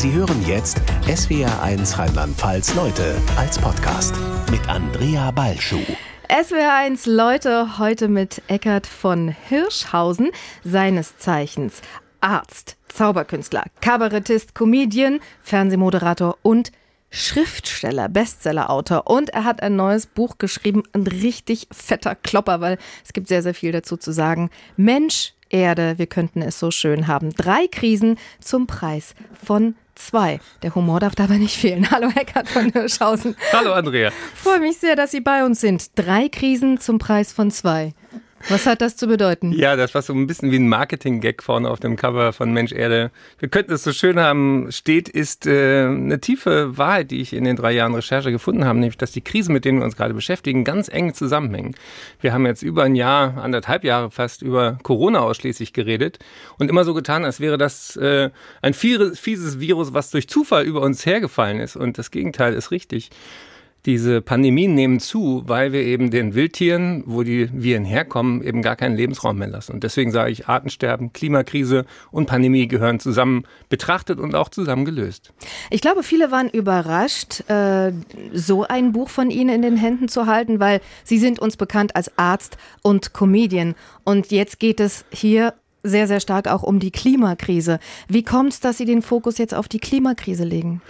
Sie hören jetzt SWR1 Rheinland-Pfalz Leute als Podcast mit Andrea Balschuh. SWR1 Leute heute mit Eckart von Hirschhausen, seines Zeichens Arzt, Zauberkünstler, Kabarettist, Comedian, Fernsehmoderator und Schriftsteller, Bestsellerautor und er hat ein neues Buch geschrieben, ein richtig fetter Klopper, weil es gibt sehr, sehr viel dazu zu sagen. Mensch, Erde, wir könnten es so schön haben. Drei Krisen zum Preis von zwei. Der Humor darf dabei nicht fehlen. Hallo Eckart von Hirschhausen. Hallo Andrea. Freue mich sehr, dass Sie bei uns sind. Drei Krisen zum Preis von zwei. Was hat das zu bedeuten? Ja, das war so ein bisschen wie ein Marketing-Gag vorne auf dem Cover von Mensch Erde. Wir könnten es so schön haben, steht, ist äh, eine tiefe Wahrheit, die ich in den drei Jahren Recherche gefunden habe, nämlich, dass die Krisen, mit denen wir uns gerade beschäftigen, ganz eng zusammenhängen. Wir haben jetzt über ein Jahr, anderthalb Jahre fast über Corona ausschließlich geredet und immer so getan, als wäre das äh, ein fieses Virus, was durch Zufall über uns hergefallen ist. Und das Gegenteil ist richtig diese Pandemien nehmen zu, weil wir eben den Wildtieren, wo die Viren herkommen, eben gar keinen Lebensraum mehr lassen. Und deswegen sage ich, Artensterben, Klimakrise und Pandemie gehören zusammen betrachtet und auch zusammen gelöst. Ich glaube, viele waren überrascht, äh, so ein Buch von Ihnen in den Händen zu halten, weil Sie sind uns bekannt als Arzt und Comedian. Und jetzt geht es hier sehr, sehr stark auch um die Klimakrise. Wie kommt es, dass Sie den Fokus jetzt auf die Klimakrise legen?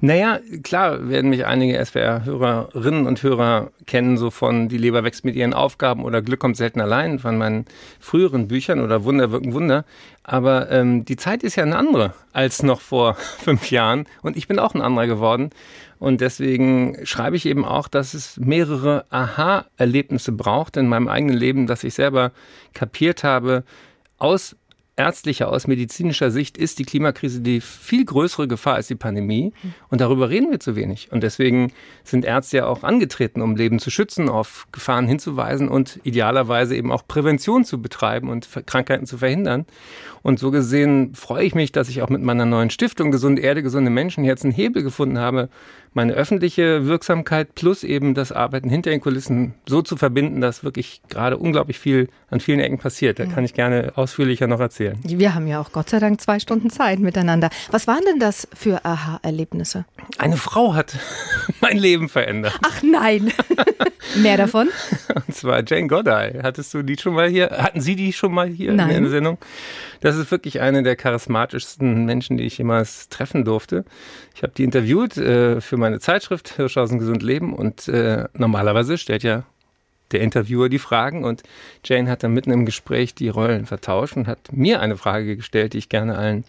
Naja, klar werden mich einige SWR-Hörerinnen und Hörer kennen, so von Die Leber wächst mit ihren Aufgaben oder Glück kommt selten allein, von meinen früheren Büchern oder Wunder wirken Wunder. Aber ähm, die Zeit ist ja eine andere als noch vor fünf Jahren und ich bin auch ein anderer geworden. Und deswegen schreibe ich eben auch, dass es mehrere Aha-Erlebnisse braucht in meinem eigenen Leben, dass ich selber kapiert habe, aus ärztlicher, aus medizinischer Sicht ist die Klimakrise die viel größere Gefahr als die Pandemie. Und darüber reden wir zu wenig. Und deswegen sind Ärzte ja auch angetreten, um Leben zu schützen, auf Gefahren hinzuweisen und idealerweise eben auch Prävention zu betreiben und Krankheiten zu verhindern. Und so gesehen freue ich mich, dass ich auch mit meiner neuen Stiftung Gesunde Erde, gesunde Menschen jetzt einen Hebel gefunden habe, meine öffentliche Wirksamkeit plus eben das Arbeiten hinter den Kulissen so zu verbinden, dass wirklich gerade unglaublich viel an vielen Ecken passiert. Da kann ich gerne ausführlicher noch erzählen. Wir haben ja auch Gott sei Dank zwei Stunden Zeit miteinander. Was waren denn das für Aha-Erlebnisse? Eine Frau hat mein Leben verändert. Ach nein. Mehr davon? Und zwar Jane Goddard. Hattest du die schon mal hier? Hatten Sie die schon mal hier Nein. in der Sendung? Das ist wirklich eine der charismatischsten Menschen, die ich jemals treffen durfte. Ich habe die interviewt äh, für meine Zeitschrift Hirschhausen Gesund Leben und äh, normalerweise stellt ja der Interviewer die Fragen und Jane hat dann mitten im Gespräch die Rollen vertauscht und hat mir eine Frage gestellt, die ich gerne allen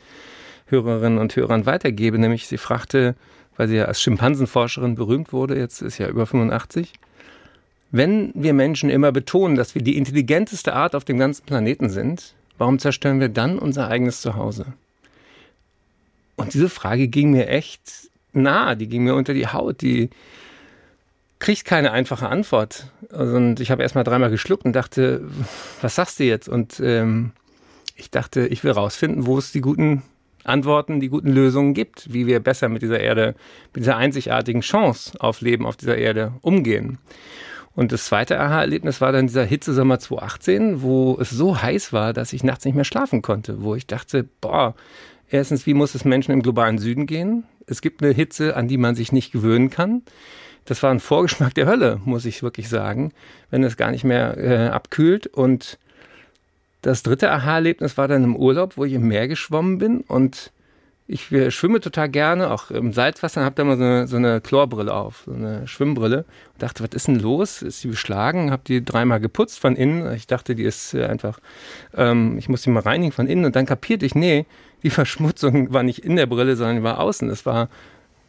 Hörerinnen und Hörern weitergebe, nämlich sie fragte, weil sie ja als Schimpansenforscherin berühmt wurde, jetzt ist ja über 85, wenn wir Menschen immer betonen, dass wir die intelligenteste Art auf dem ganzen Planeten sind, warum zerstören wir dann unser eigenes Zuhause? Und diese Frage ging mir echt nah, die ging mir unter die Haut, die kriegt keine einfache Antwort. Und ich habe erst mal dreimal geschluckt und dachte, was sagst du jetzt? Und ähm, ich dachte, ich will rausfinden, wo es die guten Antworten, die guten Lösungen gibt, wie wir besser mit dieser Erde, mit dieser einzigartigen Chance auf Leben auf dieser Erde umgehen. Und das zweite Aha-Erlebnis war dann dieser Hitzesommer 2018, wo es so heiß war, dass ich nachts nicht mehr schlafen konnte, wo ich dachte, boah, erstens, wie muss es Menschen im globalen Süden gehen? Es gibt eine Hitze, an die man sich nicht gewöhnen kann. Das war ein Vorgeschmack der Hölle, muss ich wirklich sagen, wenn es gar nicht mehr äh, abkühlt. Und das dritte Aha-Erlebnis war dann im Urlaub, wo ich im Meer geschwommen bin und ich schwimme total gerne, auch im Salzwasser, habe da mal so eine, so eine Chlorbrille auf, so eine Schwimmbrille. Und dachte, was ist denn los? Ist die beschlagen? Habe die dreimal geputzt von innen. Ich dachte, die ist äh, einfach, ähm, ich muss die mal reinigen von innen. Und dann kapierte ich, nee, die Verschmutzung war nicht in der Brille, sondern die war außen. Es war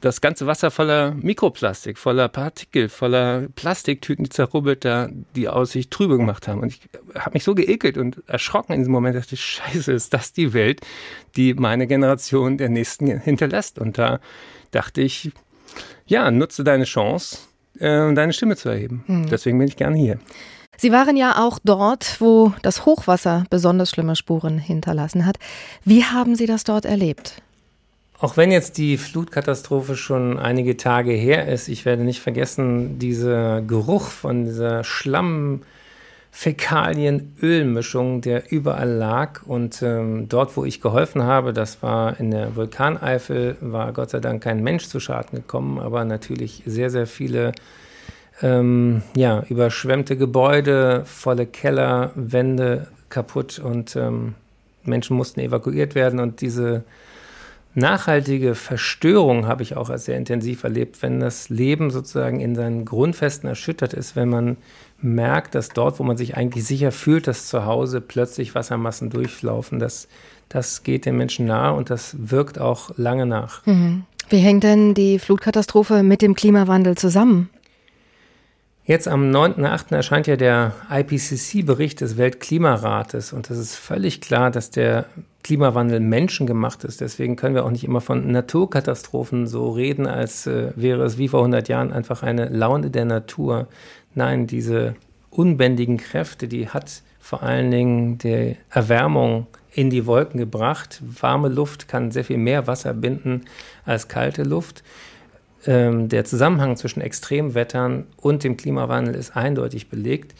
das ganze Wasser voller Mikroplastik, voller Partikel, voller Plastiktüten, die zerrubbelt da die Aussicht trübe gemacht haben. Und ich habe mich so geekelt und erschrocken in diesem Moment, dachte ich, scheiße, ist das die Welt, die meine Generation der Nächsten hinterlässt. Und da dachte ich, ja, nutze deine Chance, äh, deine Stimme zu erheben. Hm. Deswegen bin ich gerne hier. Sie waren ja auch dort, wo das Hochwasser besonders schlimme Spuren hinterlassen hat. Wie haben Sie das dort erlebt? Auch wenn jetzt die Flutkatastrophe schon einige Tage her ist, ich werde nicht vergessen, dieser Geruch von dieser Schlamm Fäkalien-Ölmischung, der überall lag. Und ähm, dort, wo ich geholfen habe, das war in der Vulkaneifel, war Gott sei Dank kein Mensch zu Schaden gekommen, aber natürlich sehr, sehr viele ähm, ja, überschwemmte Gebäude, volle Keller, Wände kaputt und ähm, Menschen mussten evakuiert werden. Und diese nachhaltige Verstörung habe ich auch als sehr intensiv erlebt, wenn das Leben sozusagen in seinen Grundfesten erschüttert ist, wenn man merkt, dass dort, wo man sich eigentlich sicher fühlt, dass zu Hause plötzlich Wassermassen durchlaufen, das, das geht den Menschen nahe und das wirkt auch lange nach. Mhm. Wie hängt denn die Flutkatastrophe mit dem Klimawandel zusammen? Jetzt am 9.8. erscheint ja der IPCC-Bericht des Weltklimarates und es ist völlig klar, dass der Klimawandel menschengemacht ist. Deswegen können wir auch nicht immer von Naturkatastrophen so reden, als äh, wäre es wie vor 100 Jahren einfach eine Laune der Natur. Nein, diese unbändigen Kräfte, die hat vor allen Dingen die Erwärmung in die Wolken gebracht. Warme Luft kann sehr viel mehr Wasser binden als kalte Luft der Zusammenhang zwischen Extremwettern und dem Klimawandel ist eindeutig belegt.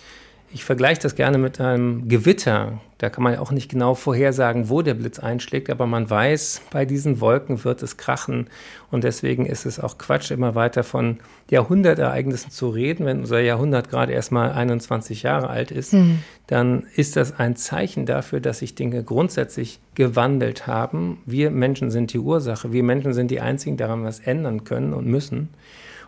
Ich vergleiche das gerne mit einem Gewitter. Da kann man ja auch nicht genau vorhersagen, wo der Blitz einschlägt, aber man weiß, bei diesen Wolken wird es krachen. Und deswegen ist es auch Quatsch, immer weiter von Jahrhundertereignissen zu reden. Wenn unser Jahrhundert gerade erst mal 21 Jahre alt ist, mhm. dann ist das ein Zeichen dafür, dass sich Dinge grundsätzlich gewandelt haben. Wir Menschen sind die Ursache. Wir Menschen sind die Einzigen, daran was ändern können und müssen.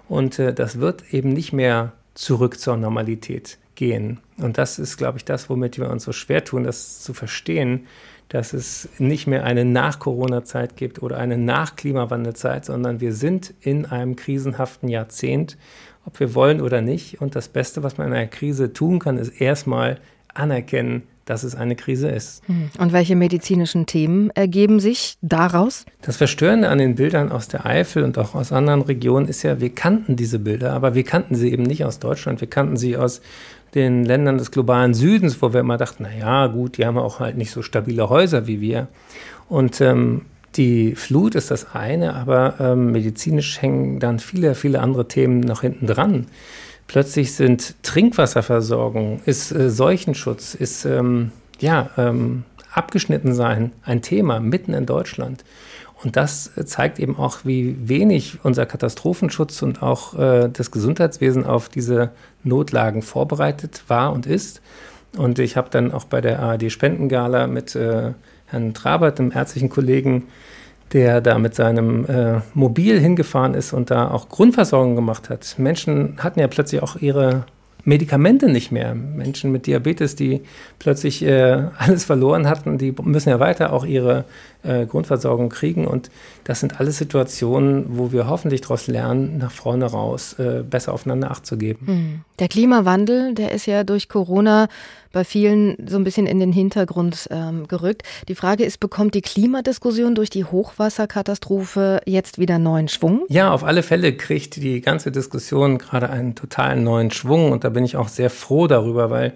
Und äh, das wird eben nicht mehr zurück zur Normalität gehen. Und das ist, glaube ich, das, womit wir uns so schwer tun, das zu verstehen, dass es nicht mehr eine Nach-Corona-Zeit gibt oder eine Nach-Klimawandel-Zeit, sondern wir sind in einem krisenhaften Jahrzehnt, ob wir wollen oder nicht. Und das Beste, was man in einer Krise tun kann, ist erstmal anerkennen, dass es eine Krise ist. Hm. Und welche medizinischen Themen ergeben sich daraus? Das Verstörende an den Bildern aus der Eifel und auch aus anderen Regionen ist ja, wir kannten diese Bilder, aber wir kannten sie eben nicht aus Deutschland. Wir kannten sie aus den Ländern des globalen Südens, wo wir immer dachten, na ja, gut, die haben auch halt nicht so stabile Häuser wie wir. Und ähm, die Flut ist das eine, aber ähm, medizinisch hängen dann viele, viele andere Themen noch hinten dran. Plötzlich sind Trinkwasserversorgung, ist äh, Seuchenschutz, ist ähm, ja ähm, abgeschnitten sein ein Thema mitten in Deutschland. Und das zeigt eben auch, wie wenig unser Katastrophenschutz und auch äh, das Gesundheitswesen auf diese Notlagen vorbereitet war und ist. Und ich habe dann auch bei der ARD Spendengala mit äh, Herrn Trabert, dem ärztlichen Kollegen, der da mit seinem äh, Mobil hingefahren ist und da auch Grundversorgung gemacht hat. Menschen hatten ja plötzlich auch ihre Medikamente nicht mehr. Menschen mit Diabetes, die plötzlich äh, alles verloren hatten, die müssen ja weiter auch ihre äh, Grundversorgung kriegen. Und das sind alles Situationen, wo wir hoffentlich daraus lernen, nach vorne raus äh, besser aufeinander Acht zu geben. Hm. Der Klimawandel, der ist ja durch Corona bei vielen so ein bisschen in den Hintergrund ähm, gerückt. Die Frage ist, bekommt die Klimadiskussion durch die Hochwasserkatastrophe jetzt wieder neuen Schwung? Ja, auf alle Fälle kriegt die ganze Diskussion gerade einen totalen neuen Schwung und da bin ich auch sehr froh darüber, weil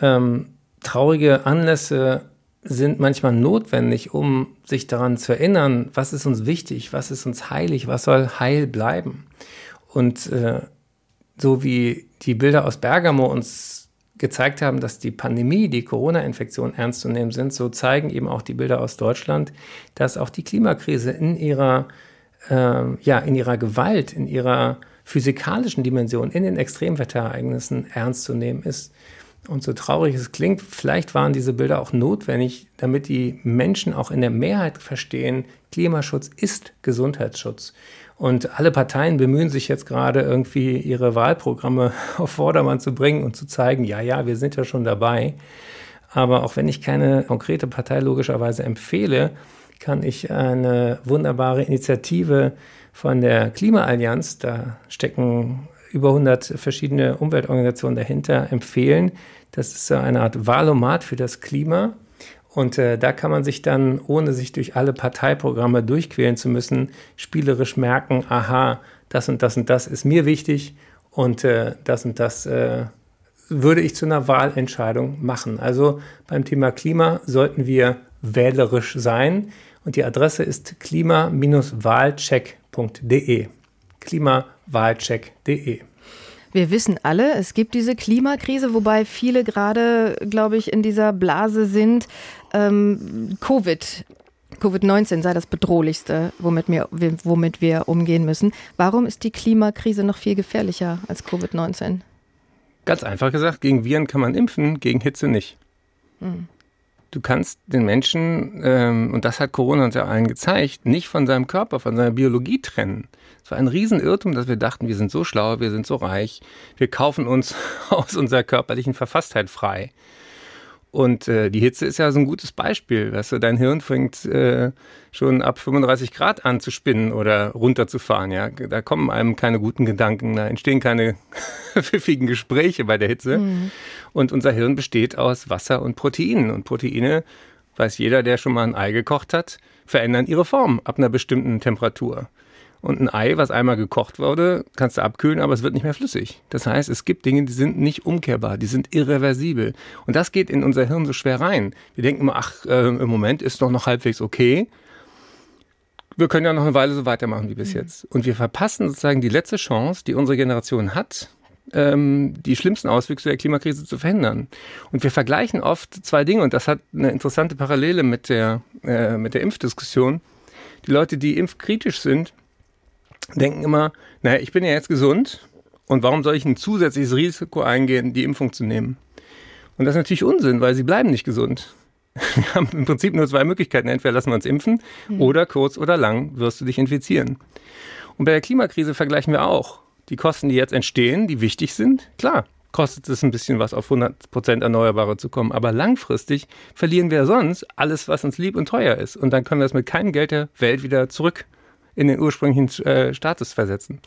ähm, traurige Anlässe sind manchmal notwendig, um sich daran zu erinnern, was ist uns wichtig, was ist uns heilig, was soll heil bleiben. Und äh, so wie die Bilder aus Bergamo uns gezeigt haben, dass die Pandemie, die Corona-Infektion ernst zu nehmen sind, so zeigen eben auch die Bilder aus Deutschland, dass auch die Klimakrise in ihrer, äh, ja, in ihrer Gewalt, in ihrer physikalischen Dimension, in den Extremwetterereignissen ernst zu nehmen ist. Und so traurig es klingt, vielleicht waren diese Bilder auch notwendig, damit die Menschen auch in der Mehrheit verstehen, Klimaschutz ist Gesundheitsschutz. Und alle Parteien bemühen sich jetzt gerade irgendwie ihre Wahlprogramme auf Vordermann zu bringen und zu zeigen, ja, ja, wir sind ja schon dabei. Aber auch wenn ich keine konkrete Partei logischerweise empfehle, kann ich eine wunderbare Initiative von der Klimaallianz, da stecken über 100 verschiedene Umweltorganisationen dahinter, empfehlen. Das ist so eine Art Wahlomat für das Klima. Und äh, da kann man sich dann, ohne sich durch alle Parteiprogramme durchquälen zu müssen, spielerisch merken, aha, das und das und das ist mir wichtig und äh, das und das äh, würde ich zu einer Wahlentscheidung machen. Also beim Thema Klima sollten wir wählerisch sein und die Adresse ist klima-wahlcheck.de. Klimawahlcheck.de. Wir wissen alle, es gibt diese Klimakrise, wobei viele gerade, glaube ich, in dieser Blase sind. Ähm, Covid Covid-19 sei das bedrohlichste, womit wir, womit wir umgehen müssen. Warum ist die Klimakrise noch viel gefährlicher als Covid-19? Ganz einfach gesagt, gegen Viren kann man impfen, gegen Hitze nicht. Hm. Du kannst den Menschen, ähm, und das hat Corona uns ja allen gezeigt, nicht von seinem Körper, von seiner Biologie trennen. Es war ein Riesenirrtum, dass wir dachten, wir sind so schlau, wir sind so reich, wir kaufen uns aus unserer körperlichen Verfasstheit frei. Und äh, die Hitze ist ja so ein gutes Beispiel. Weißt du, dein Hirn fängt äh, schon ab 35 Grad an zu spinnen oder runterzufahren. Ja? Da kommen einem keine guten Gedanken, da entstehen keine pfiffigen Gespräche bei der Hitze. Mhm. Und unser Hirn besteht aus Wasser und Proteinen. Und Proteine, weiß jeder, der schon mal ein Ei gekocht hat, verändern ihre Form ab einer bestimmten Temperatur. Und ein Ei, was einmal gekocht wurde, kannst du abkühlen, aber es wird nicht mehr flüssig. Das heißt, es gibt Dinge, die sind nicht umkehrbar, die sind irreversibel. Und das geht in unser Hirn so schwer rein. Wir denken immer, ach, äh, im Moment ist doch noch halbwegs okay. Wir können ja noch eine Weile so weitermachen wie bis mhm. jetzt. Und wir verpassen sozusagen die letzte Chance, die unsere Generation hat, ähm, die schlimmsten Auswüchse der Klimakrise zu verhindern. Und wir vergleichen oft zwei Dinge, und das hat eine interessante Parallele mit der, äh, mit der Impfdiskussion. Die Leute, die impfkritisch sind, denken immer, naja, ich bin ja jetzt gesund und warum soll ich ein zusätzliches Risiko eingehen, die Impfung zu nehmen? Und das ist natürlich Unsinn, weil sie bleiben nicht gesund. Wir haben im Prinzip nur zwei Möglichkeiten. Entweder lassen wir uns impfen mhm. oder kurz oder lang wirst du dich infizieren. Und bei der Klimakrise vergleichen wir auch. Die Kosten, die jetzt entstehen, die wichtig sind, klar, kostet es ein bisschen was, auf 100% Erneuerbare zu kommen. Aber langfristig verlieren wir sonst alles, was uns lieb und teuer ist. Und dann können wir es mit keinem Geld der Welt wieder zurück in den ursprünglichen äh, Status versetzen.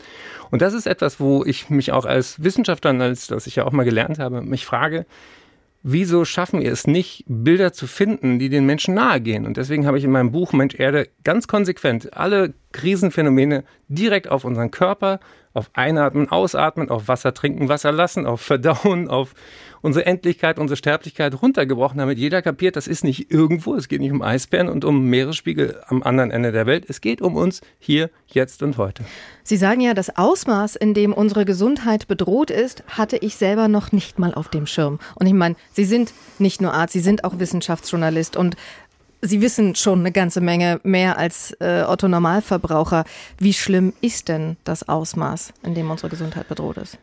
Und das ist etwas, wo ich mich auch als Wissenschaftler, als das ich ja auch mal gelernt habe, mich frage, wieso schaffen wir es nicht, Bilder zu finden, die den Menschen nahe gehen? Und deswegen habe ich in meinem Buch Mensch Erde ganz konsequent alle Krisenphänomene direkt auf unseren Körper, auf Einatmen, Ausatmen, auf Wasser trinken, Wasser lassen, auf Verdauen, auf unsere Endlichkeit, unsere Sterblichkeit runtergebrochen, damit jeder kapiert, das ist nicht irgendwo, es geht nicht um Eisbären und um Meeresspiegel am anderen Ende der Welt, es geht um uns hier, jetzt und heute. Sie sagen ja, das Ausmaß, in dem unsere Gesundheit bedroht ist, hatte ich selber noch nicht mal auf dem Schirm. Und ich meine, Sie sind nicht nur Arzt, Sie sind auch Wissenschaftsjournalist und Sie wissen schon eine ganze Menge mehr als äh, Otto Normalverbraucher. Wie schlimm ist denn das Ausmaß, in dem unsere Gesundheit bedroht ist?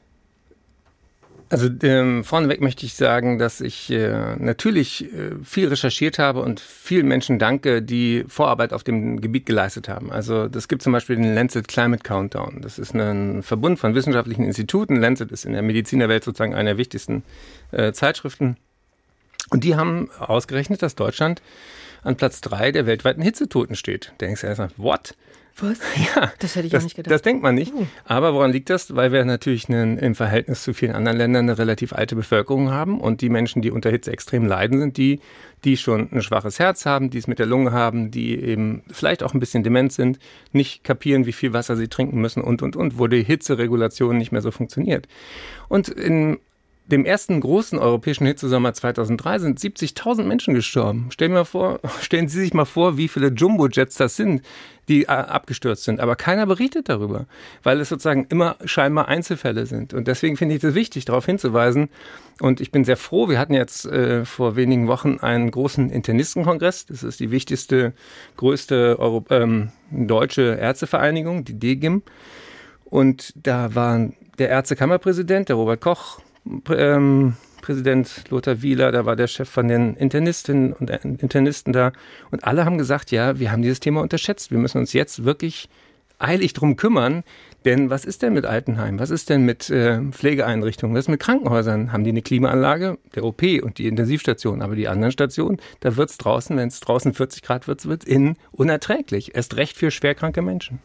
Also ähm, vorneweg möchte ich sagen, dass ich äh, natürlich äh, viel recherchiert habe und vielen Menschen danke, die Vorarbeit auf dem Gebiet geleistet haben. Also das gibt zum Beispiel den Lancet Climate Countdown. Das ist ein Verbund von wissenschaftlichen Instituten. Lancet ist in der Medizinerwelt sozusagen eine der wichtigsten äh, Zeitschriften. Und die haben ausgerechnet, dass Deutschland an Platz drei der weltweiten Hitzetoten steht. Da denkst du erstmal, what? Was? Ja. Das hätte ich das, auch nicht gedacht. Das denkt man nicht. Uh. Aber woran liegt das? Weil wir natürlich einen, im Verhältnis zu vielen anderen Ländern eine relativ alte Bevölkerung haben und die Menschen, die unter Hitze extrem leiden, sind die, die schon ein schwaches Herz haben, die es mit der Lunge haben, die eben vielleicht auch ein bisschen dement sind, nicht kapieren, wie viel Wasser sie trinken müssen und, und, und, wo die Hitzeregulation nicht mehr so funktioniert. Und in dem ersten großen europäischen Hitzesommer 2003 sind 70.000 Menschen gestorben. Stellen, mal vor, stellen Sie sich mal vor, wie viele Jumbo-Jets das sind, die äh, abgestürzt sind. Aber keiner berichtet darüber, weil es sozusagen immer scheinbar Einzelfälle sind. Und deswegen finde ich es wichtig, darauf hinzuweisen. Und ich bin sehr froh, wir hatten jetzt äh, vor wenigen Wochen einen großen Internistenkongress. Das ist die wichtigste, größte Euro ähm, deutsche Ärztevereinigung, die DGIM. Und da waren der Ärztekammerpräsident, der Robert Koch, ähm, Präsident Lothar Wieler, da war der Chef von den Internistinnen und Internisten da. Und alle haben gesagt, ja, wir haben dieses Thema unterschätzt. Wir müssen uns jetzt wirklich eilig drum kümmern. Denn was ist denn mit Altenheim? Was ist denn mit äh, Pflegeeinrichtungen? Was ist mit Krankenhäusern? Haben die eine Klimaanlage? Der OP und die Intensivstation. Aber die anderen Stationen, da wird es draußen, wenn es draußen 40 Grad wird, wird es innen unerträglich. Erst recht für schwerkranke Menschen.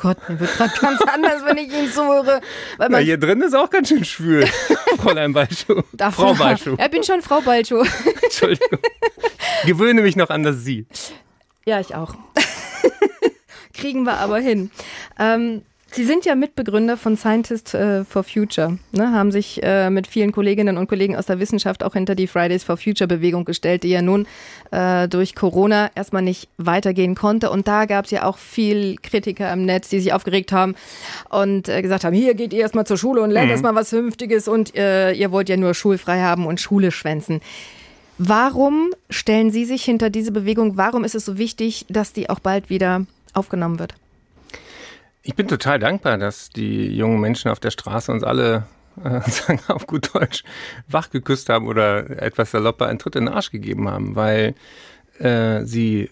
Gott, mir wird gerade ganz anders, wenn ich ihn so höre. Weil ja, hier drin ist auch ganz schön schwül, Fräulein Balschuh. Frau Balschuh. Ja, ich bin schon Frau Balschuh. Entschuldigung. Gewöhne mich noch an das Sie. Ja, ich auch. Kriegen wir aber hin. Ähm, Sie sind ja Mitbegründer von Scientists äh, for Future, ne? haben sich äh, mit vielen Kolleginnen und Kollegen aus der Wissenschaft auch hinter die Fridays for Future Bewegung gestellt, die ja nun äh, durch Corona erstmal nicht weitergehen konnte. Und da gab es ja auch viel Kritiker im Netz, die sich aufgeregt haben und äh, gesagt haben, hier geht ihr erstmal zur Schule und lernt mhm. erstmal was Vernünftiges und äh, ihr wollt ja nur schulfrei haben und Schule schwänzen. Warum stellen Sie sich hinter diese Bewegung? Warum ist es so wichtig, dass die auch bald wieder aufgenommen wird? Ich bin total dankbar, dass die jungen Menschen auf der Straße uns alle, äh, sagen auf gut Deutsch, wach geküsst haben oder etwas salopper einen Tritt in den Arsch gegeben haben, weil äh, sie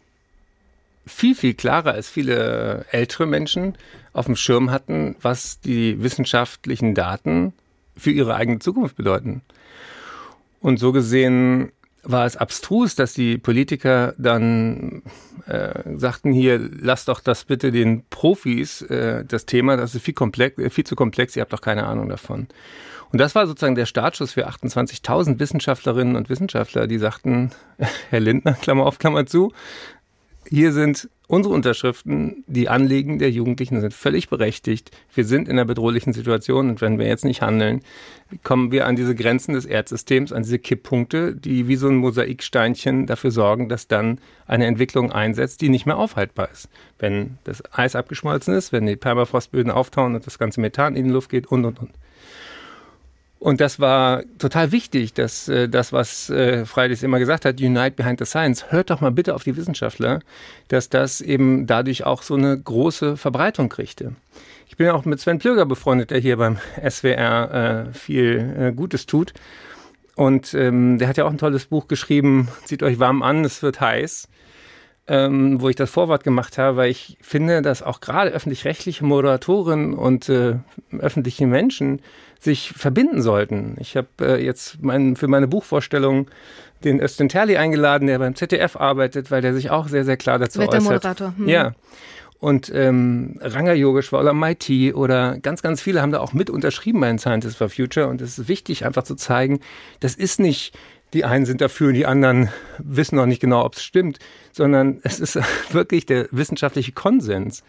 viel, viel klarer als viele ältere Menschen auf dem Schirm hatten, was die wissenschaftlichen Daten für ihre eigene Zukunft bedeuten. Und so gesehen war es abstrus, dass die Politiker dann äh, sagten hier, lasst doch das bitte den Profis, äh, das Thema, das ist viel, komplex, äh, viel zu komplex, ihr habt doch keine Ahnung davon. Und das war sozusagen der Startschuss für 28.000 Wissenschaftlerinnen und Wissenschaftler, die sagten, Herr Lindner, Klammer auf, Klammer zu, hier sind unsere Unterschriften, die Anliegen der Jugendlichen sind völlig berechtigt. Wir sind in einer bedrohlichen Situation und wenn wir jetzt nicht handeln, kommen wir an diese Grenzen des Erdsystems, an diese Kipppunkte, die wie so ein Mosaiksteinchen dafür sorgen, dass dann eine Entwicklung einsetzt, die nicht mehr aufhaltbar ist. Wenn das Eis abgeschmolzen ist, wenn die Permafrostböden auftauen und das ganze Methan in die Luft geht und und und. Und das war total wichtig, dass äh, das, was äh, Fridays immer gesagt hat, Unite Behind the Science, hört doch mal bitte auf die Wissenschaftler, dass das eben dadurch auch so eine große Verbreitung kriegte. Ich bin auch mit Sven Plöger befreundet, der hier beim SWR äh, viel äh, Gutes tut. Und ähm, der hat ja auch ein tolles Buch geschrieben, zieht euch warm an, es wird heiß ähm, wo ich das Vorwort gemacht habe, weil ich finde, dass auch gerade öffentlich-rechtliche Moderatorinnen und äh, öffentliche Menschen sich verbinden sollten. Ich habe äh, jetzt mein, für meine Buchvorstellung den Östen Terli eingeladen, der beim ZDF arbeitet, weil der sich auch sehr, sehr klar dazu äußert. Hm. Ja. Und ähm, Ranga Yogeshwar oder MIT oder ganz, ganz viele haben da auch mit unterschrieben bei den Scientists for Future. Und es ist wichtig, einfach zu zeigen, das ist nicht die einen sind dafür und die anderen wissen noch nicht genau, ob es stimmt, sondern es ist wirklich der wissenschaftliche Konsens.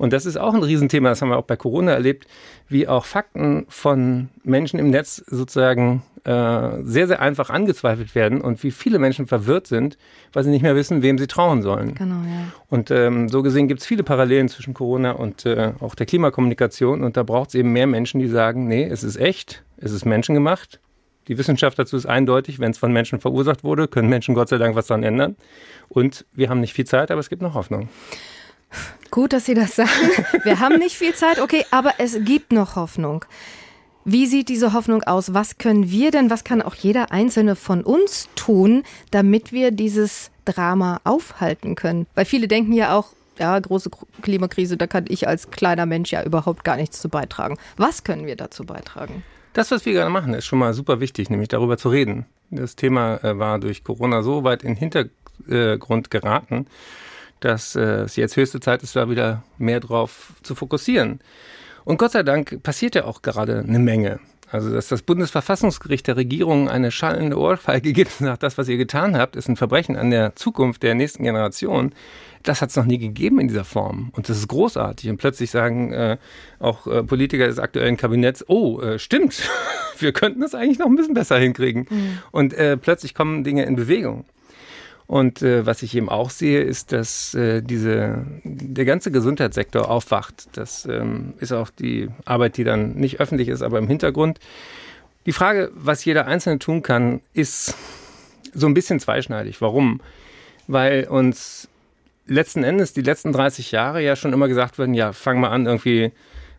Und das ist auch ein Riesenthema, das haben wir auch bei Corona erlebt, wie auch Fakten von Menschen im Netz sozusagen äh, sehr, sehr einfach angezweifelt werden und wie viele Menschen verwirrt sind, weil sie nicht mehr wissen, wem sie trauen sollen. Genau, ja. Und ähm, so gesehen gibt es viele Parallelen zwischen Corona und äh, auch der Klimakommunikation. Und da braucht es eben mehr Menschen, die sagen, nee, es ist echt, es ist menschengemacht die Wissenschaft dazu ist eindeutig, wenn es von Menschen verursacht wurde, können Menschen Gott sei Dank was daran ändern. Und wir haben nicht viel Zeit, aber es gibt noch Hoffnung. Gut, dass Sie das sagen. Wir haben nicht viel Zeit, okay, aber es gibt noch Hoffnung. Wie sieht diese Hoffnung aus? Was können wir denn, was kann auch jeder Einzelne von uns tun, damit wir dieses Drama aufhalten können? Weil viele denken ja auch, ja, große Klimakrise, da kann ich als kleiner Mensch ja überhaupt gar nichts zu beitragen. Was können wir dazu beitragen? Das, was wir gerade machen, ist schon mal super wichtig, nämlich darüber zu reden. Das Thema äh, war durch Corona so weit in den Hintergrund geraten, dass äh, es jetzt höchste Zeit ist, da wieder mehr drauf zu fokussieren. Und Gott sei Dank passiert ja auch gerade eine Menge. Also, dass das Bundesverfassungsgericht der Regierung eine schallende Ohrfeige gibt und sagt, das, was ihr getan habt, ist ein Verbrechen an der Zukunft der nächsten Generation. Das hat es noch nie gegeben in dieser Form. Und das ist großartig. Und plötzlich sagen äh, auch äh, Politiker des aktuellen Kabinetts, oh, äh, stimmt, wir könnten das eigentlich noch ein bisschen besser hinkriegen. Mhm. Und äh, plötzlich kommen Dinge in Bewegung. Und äh, was ich eben auch sehe, ist, dass äh, diese, der ganze Gesundheitssektor aufwacht. Das ähm, ist auch die Arbeit, die dann nicht öffentlich ist, aber im Hintergrund. Die Frage, was jeder Einzelne tun kann, ist so ein bisschen zweischneidig. Warum? Weil uns letzten Endes die letzten 30 Jahre ja schon immer gesagt werden, ja, fang mal an, irgendwie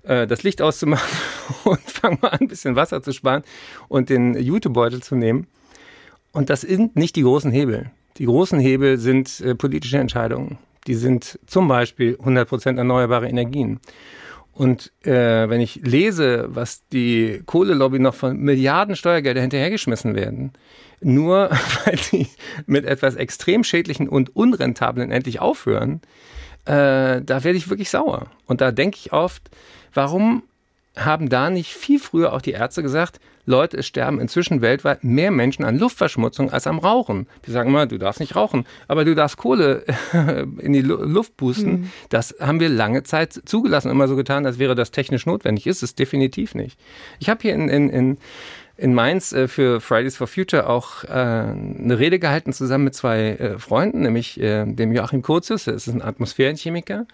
äh, das Licht auszumachen und fang mal an, ein bisschen Wasser zu sparen und den Jutebeutel zu nehmen. Und das sind nicht die großen Hebel. Die großen Hebel sind äh, politische Entscheidungen. Die sind zum Beispiel 100 Prozent erneuerbare Energien. Und äh, wenn ich lese, was die Kohlelobby noch von Milliarden Steuergelder hinterhergeschmissen werden, nur weil sie mit etwas extrem schädlichen und unrentablen endlich aufhören, äh, da werde ich wirklich sauer. Und da denke ich oft, warum haben da nicht viel früher auch die Ärzte gesagt, Leute, es sterben inzwischen weltweit mehr Menschen an Luftverschmutzung als am Rauchen. Wir sagen immer, du darfst nicht rauchen, aber du darfst Kohle in die Luft pusten. Mhm. Das haben wir lange Zeit zugelassen, immer so getan, als wäre das technisch notwendig. Ist es definitiv nicht. Ich habe hier in, in, in in Mainz äh, für Fridays for Future auch äh, eine Rede gehalten zusammen mit zwei äh, Freunden, nämlich dem Joachim Kurzus, der ist ein Atmosphärenchemiker,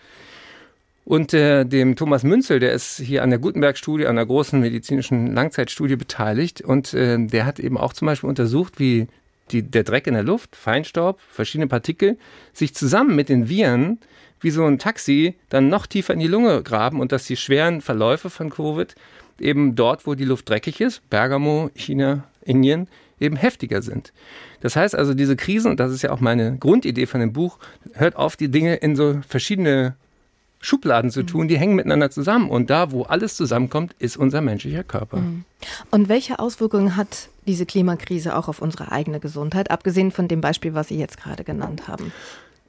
und äh, dem Thomas Münzel, der ist hier an der Gutenberg-Studie, an der großen medizinischen Langzeitstudie beteiligt. Und äh, der hat eben auch zum Beispiel untersucht, wie die, der Dreck in der Luft, Feinstaub, verschiedene Partikel, sich zusammen mit den Viren wie so ein Taxi dann noch tiefer in die Lunge graben und dass die schweren Verläufe von Covid eben dort, wo die Luft dreckig ist, Bergamo, China, Indien, eben heftiger sind. Das heißt also, diese Krisen, und das ist ja auch meine Grundidee von dem Buch, hört auf, die Dinge in so verschiedene Schubladen zu tun, die hängen miteinander zusammen. Und da, wo alles zusammenkommt, ist unser menschlicher Körper. Mhm. Und welche Auswirkungen hat diese Klimakrise auch auf unsere eigene Gesundheit, abgesehen von dem Beispiel, was Sie jetzt gerade genannt haben?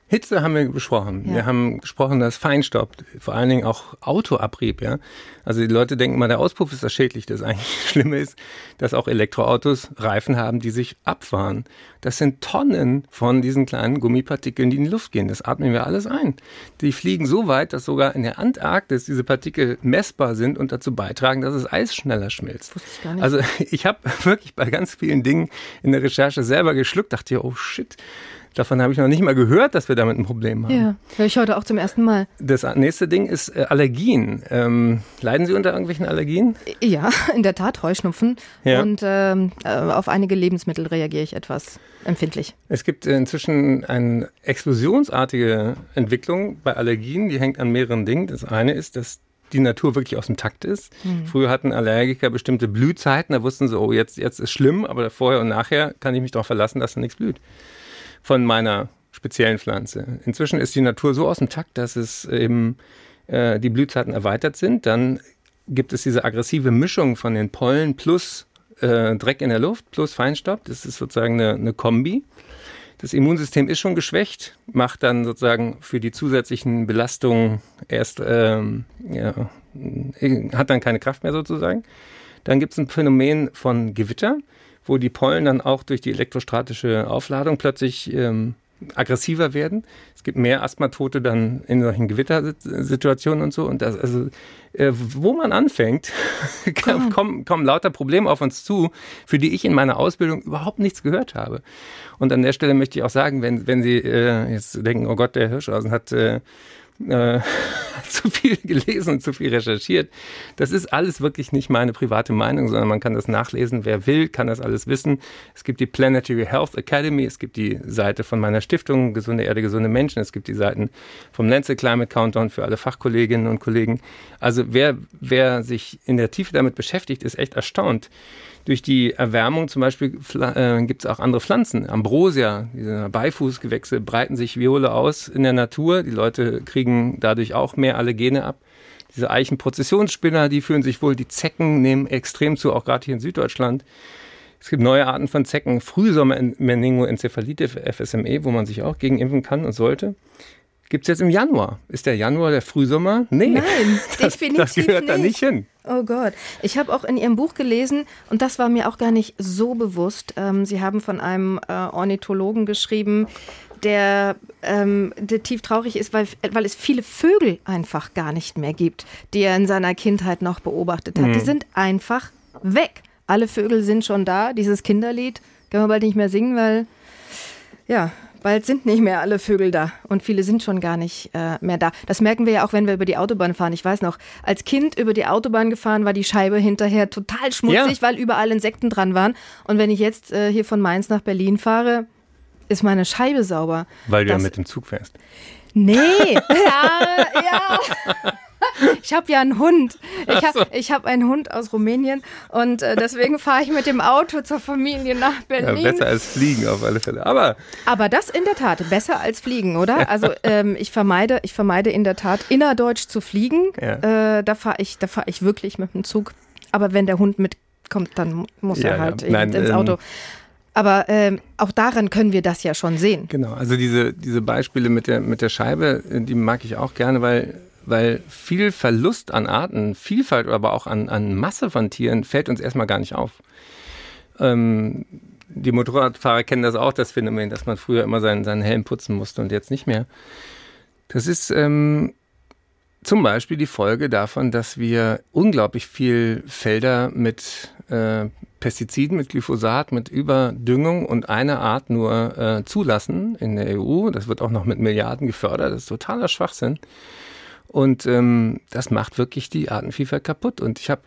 Hitze haben wir besprochen. Ja. Wir haben gesprochen, dass Feinstaub, vor allen Dingen auch Autoabrieb, ja. Also die Leute denken immer, der Auspuff ist das schädlich. Das eigentlich Schlimme ist, dass auch Elektroautos Reifen haben, die sich abfahren. Das sind Tonnen von diesen kleinen Gummipartikeln, die in die Luft gehen. Das atmen wir alles ein. Die fliegen so weit, dass sogar in der Antarktis diese Partikel messbar sind und dazu beitragen, dass das Eis schneller schmilzt. Wusste ich gar nicht. Also ich habe wirklich bei ganz vielen Dingen in der Recherche selber geschluckt, dachte, oh shit, Davon habe ich noch nicht mal gehört, dass wir damit ein Problem haben. Ja, höre ich heute auch zum ersten Mal. Das nächste Ding ist äh, Allergien. Ähm, leiden Sie unter irgendwelchen Allergien? Ja, in der Tat, Heuschnupfen. Ja. Und ähm, äh, auf einige Lebensmittel reagiere ich etwas empfindlich. Es gibt inzwischen eine explosionsartige Entwicklung bei Allergien, die hängt an mehreren Dingen. Das eine ist, dass die Natur wirklich aus dem Takt ist. Mhm. Früher hatten Allergiker bestimmte Blühzeiten, da wussten sie, oh, jetzt, jetzt ist schlimm, aber vorher und nachher kann ich mich darauf verlassen, dass da nichts blüht von meiner speziellen Pflanze. Inzwischen ist die Natur so aus dem Takt, dass es eben äh, die Blühzeiten erweitert sind. Dann gibt es diese aggressive Mischung von den Pollen plus äh, Dreck in der Luft plus Feinstaub. Das ist sozusagen eine, eine Kombi. Das Immunsystem ist schon geschwächt, macht dann sozusagen für die zusätzlichen Belastungen erst, ähm, ja, hat dann keine Kraft mehr sozusagen. Dann gibt es ein Phänomen von Gewitter wo die Pollen dann auch durch die elektrostatische Aufladung plötzlich ähm, aggressiver werden. Es gibt mehr Asthmatote dann in solchen Gewittersituationen und so. Und das, also, äh, wo man anfängt, kommen, kommen lauter Probleme auf uns zu, für die ich in meiner Ausbildung überhaupt nichts gehört habe. Und an der Stelle möchte ich auch sagen, wenn, wenn Sie äh, jetzt denken, oh Gott, der Hirschhausen hat äh, äh, zu viel gelesen und zu viel recherchiert. Das ist alles wirklich nicht meine private Meinung, sondern man kann das nachlesen. Wer will, kann das alles wissen. Es gibt die Planetary Health Academy, es gibt die Seite von meiner Stiftung Gesunde Erde, gesunde Menschen, es gibt die Seiten vom Lancet Climate Countdown für alle Fachkolleginnen und Kollegen. Also wer, wer sich in der Tiefe damit beschäftigt, ist echt erstaunt durch die Erwärmung zum Beispiel äh, gibt es auch andere Pflanzen. Ambrosia, diese Beifußgewächse breiten sich Viole aus in der Natur. Die Leute kriegen dadurch auch mehr Allergene ab. Diese Eichenprozessionsspinner, die fühlen sich wohl. Die Zecken nehmen extrem zu, auch gerade hier in Süddeutschland. Es gibt neue Arten von Zecken, Frühsommer-Meningoenzephalitis, FSME, wo man sich auch gegen impfen kann und sollte. Gibt es jetzt im Januar. Ist der Januar der Frühsommer? Nee, Nein, das, definitiv das gehört nicht. da nicht hin. Oh Gott. Ich habe auch in Ihrem Buch gelesen, und das war mir auch gar nicht so bewusst, ähm, Sie haben von einem äh, Ornithologen geschrieben, der, ähm, der tief traurig ist, weil, weil es viele Vögel einfach gar nicht mehr gibt, die er in seiner Kindheit noch beobachtet hat. Mhm. Die sind einfach weg. Alle Vögel sind schon da. Dieses Kinderlied können wir bald nicht mehr singen, weil ja, Bald sind nicht mehr alle Vögel da und viele sind schon gar nicht äh, mehr da. Das merken wir ja auch, wenn wir über die Autobahn fahren. Ich weiß noch, als Kind über die Autobahn gefahren war die Scheibe hinterher total schmutzig, ja. weil überall Insekten dran waren. Und wenn ich jetzt äh, hier von Mainz nach Berlin fahre, ist meine Scheibe sauber. Weil du das, ja mit dem Zug fährst. Nee, ja, ja. Ich habe ja einen Hund. Ich habe so. hab einen Hund aus Rumänien und äh, deswegen fahre ich mit dem Auto zur Familie nach Berlin. Ja, besser als Fliegen auf alle Fälle. Aber, Aber das in der Tat, besser als Fliegen, oder? Also ähm, ich, vermeide, ich vermeide in der Tat innerdeutsch zu fliegen. Ja. Äh, da fahre ich, fahr ich wirklich mit dem Zug. Aber wenn der Hund mitkommt, dann muss er halt. Nein, ins Auto. Ähm, aber ähm, auch daran können wir das ja schon sehen. Genau, also diese, diese Beispiele mit der, mit der Scheibe, die mag ich auch gerne, weil weil viel Verlust an Arten, Vielfalt, aber auch an, an Masse von Tieren fällt uns erstmal gar nicht auf. Ähm, die Motorradfahrer kennen das auch, das Phänomen, dass man früher immer seinen, seinen Helm putzen musste und jetzt nicht mehr. Das ist ähm, zum Beispiel die Folge davon, dass wir unglaublich viel Felder mit äh, Pestiziden, mit Glyphosat, mit Überdüngung und einer Art nur äh, zulassen in der EU. Das wird auch noch mit Milliarden gefördert. Das ist totaler Schwachsinn. Und ähm, das macht wirklich die Artenvielfalt kaputt. Und ich habe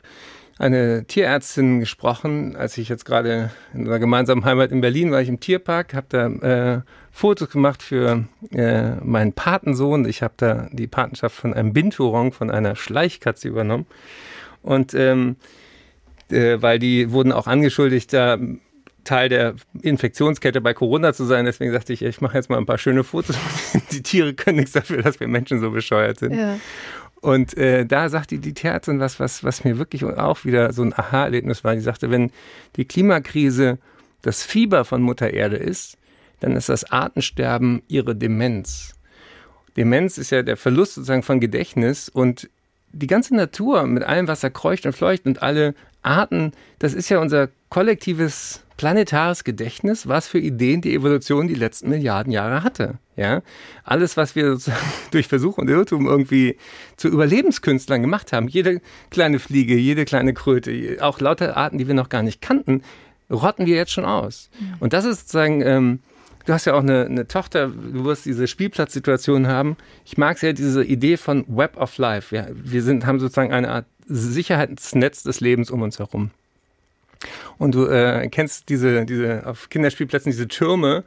eine Tierärztin gesprochen, als ich jetzt gerade in einer gemeinsamen Heimat in Berlin war, ich im Tierpark, habe da äh, Fotos gemacht für äh, meinen Patensohn. Ich habe da die Patenschaft von einem Binturong, von einer Schleichkatze übernommen. Und ähm, äh, weil die wurden auch angeschuldigt, da Teil der Infektionskette bei Corona zu sein. Deswegen sagte ich, ich mache jetzt mal ein paar schöne Fotos. Die Tiere können nichts dafür, dass wir Menschen so bescheuert sind. Ja. Und äh, da sagte die Tierärztin was, was, was mir wirklich auch wieder so ein Aha-Erlebnis war. Die sagte, wenn die Klimakrise das Fieber von Mutter Erde ist, dann ist das Artensterben ihre Demenz. Demenz ist ja der Verlust sozusagen von Gedächtnis und die ganze Natur mit allem, was da kreucht und fleucht und alle Arten, das ist ja unser kollektives planetares Gedächtnis, was für Ideen die Evolution die letzten Milliarden Jahre hatte. Ja, alles, was wir durch Versuch und Irrtum irgendwie zu Überlebenskünstlern gemacht haben, jede kleine Fliege, jede kleine Kröte, auch lauter Arten, die wir noch gar nicht kannten, rotten wir jetzt schon aus. Mhm. Und das ist sozusagen, ähm, du hast ja auch eine, eine, Tochter, du wirst diese Spielplatzsituation haben. Ich mag sehr diese Idee von Web of Life. Ja, wir sind, haben sozusagen eine Art Sicherheitsnetz des Lebens um uns herum. Und du äh, kennst diese, diese auf Kinderspielplätzen diese Türme,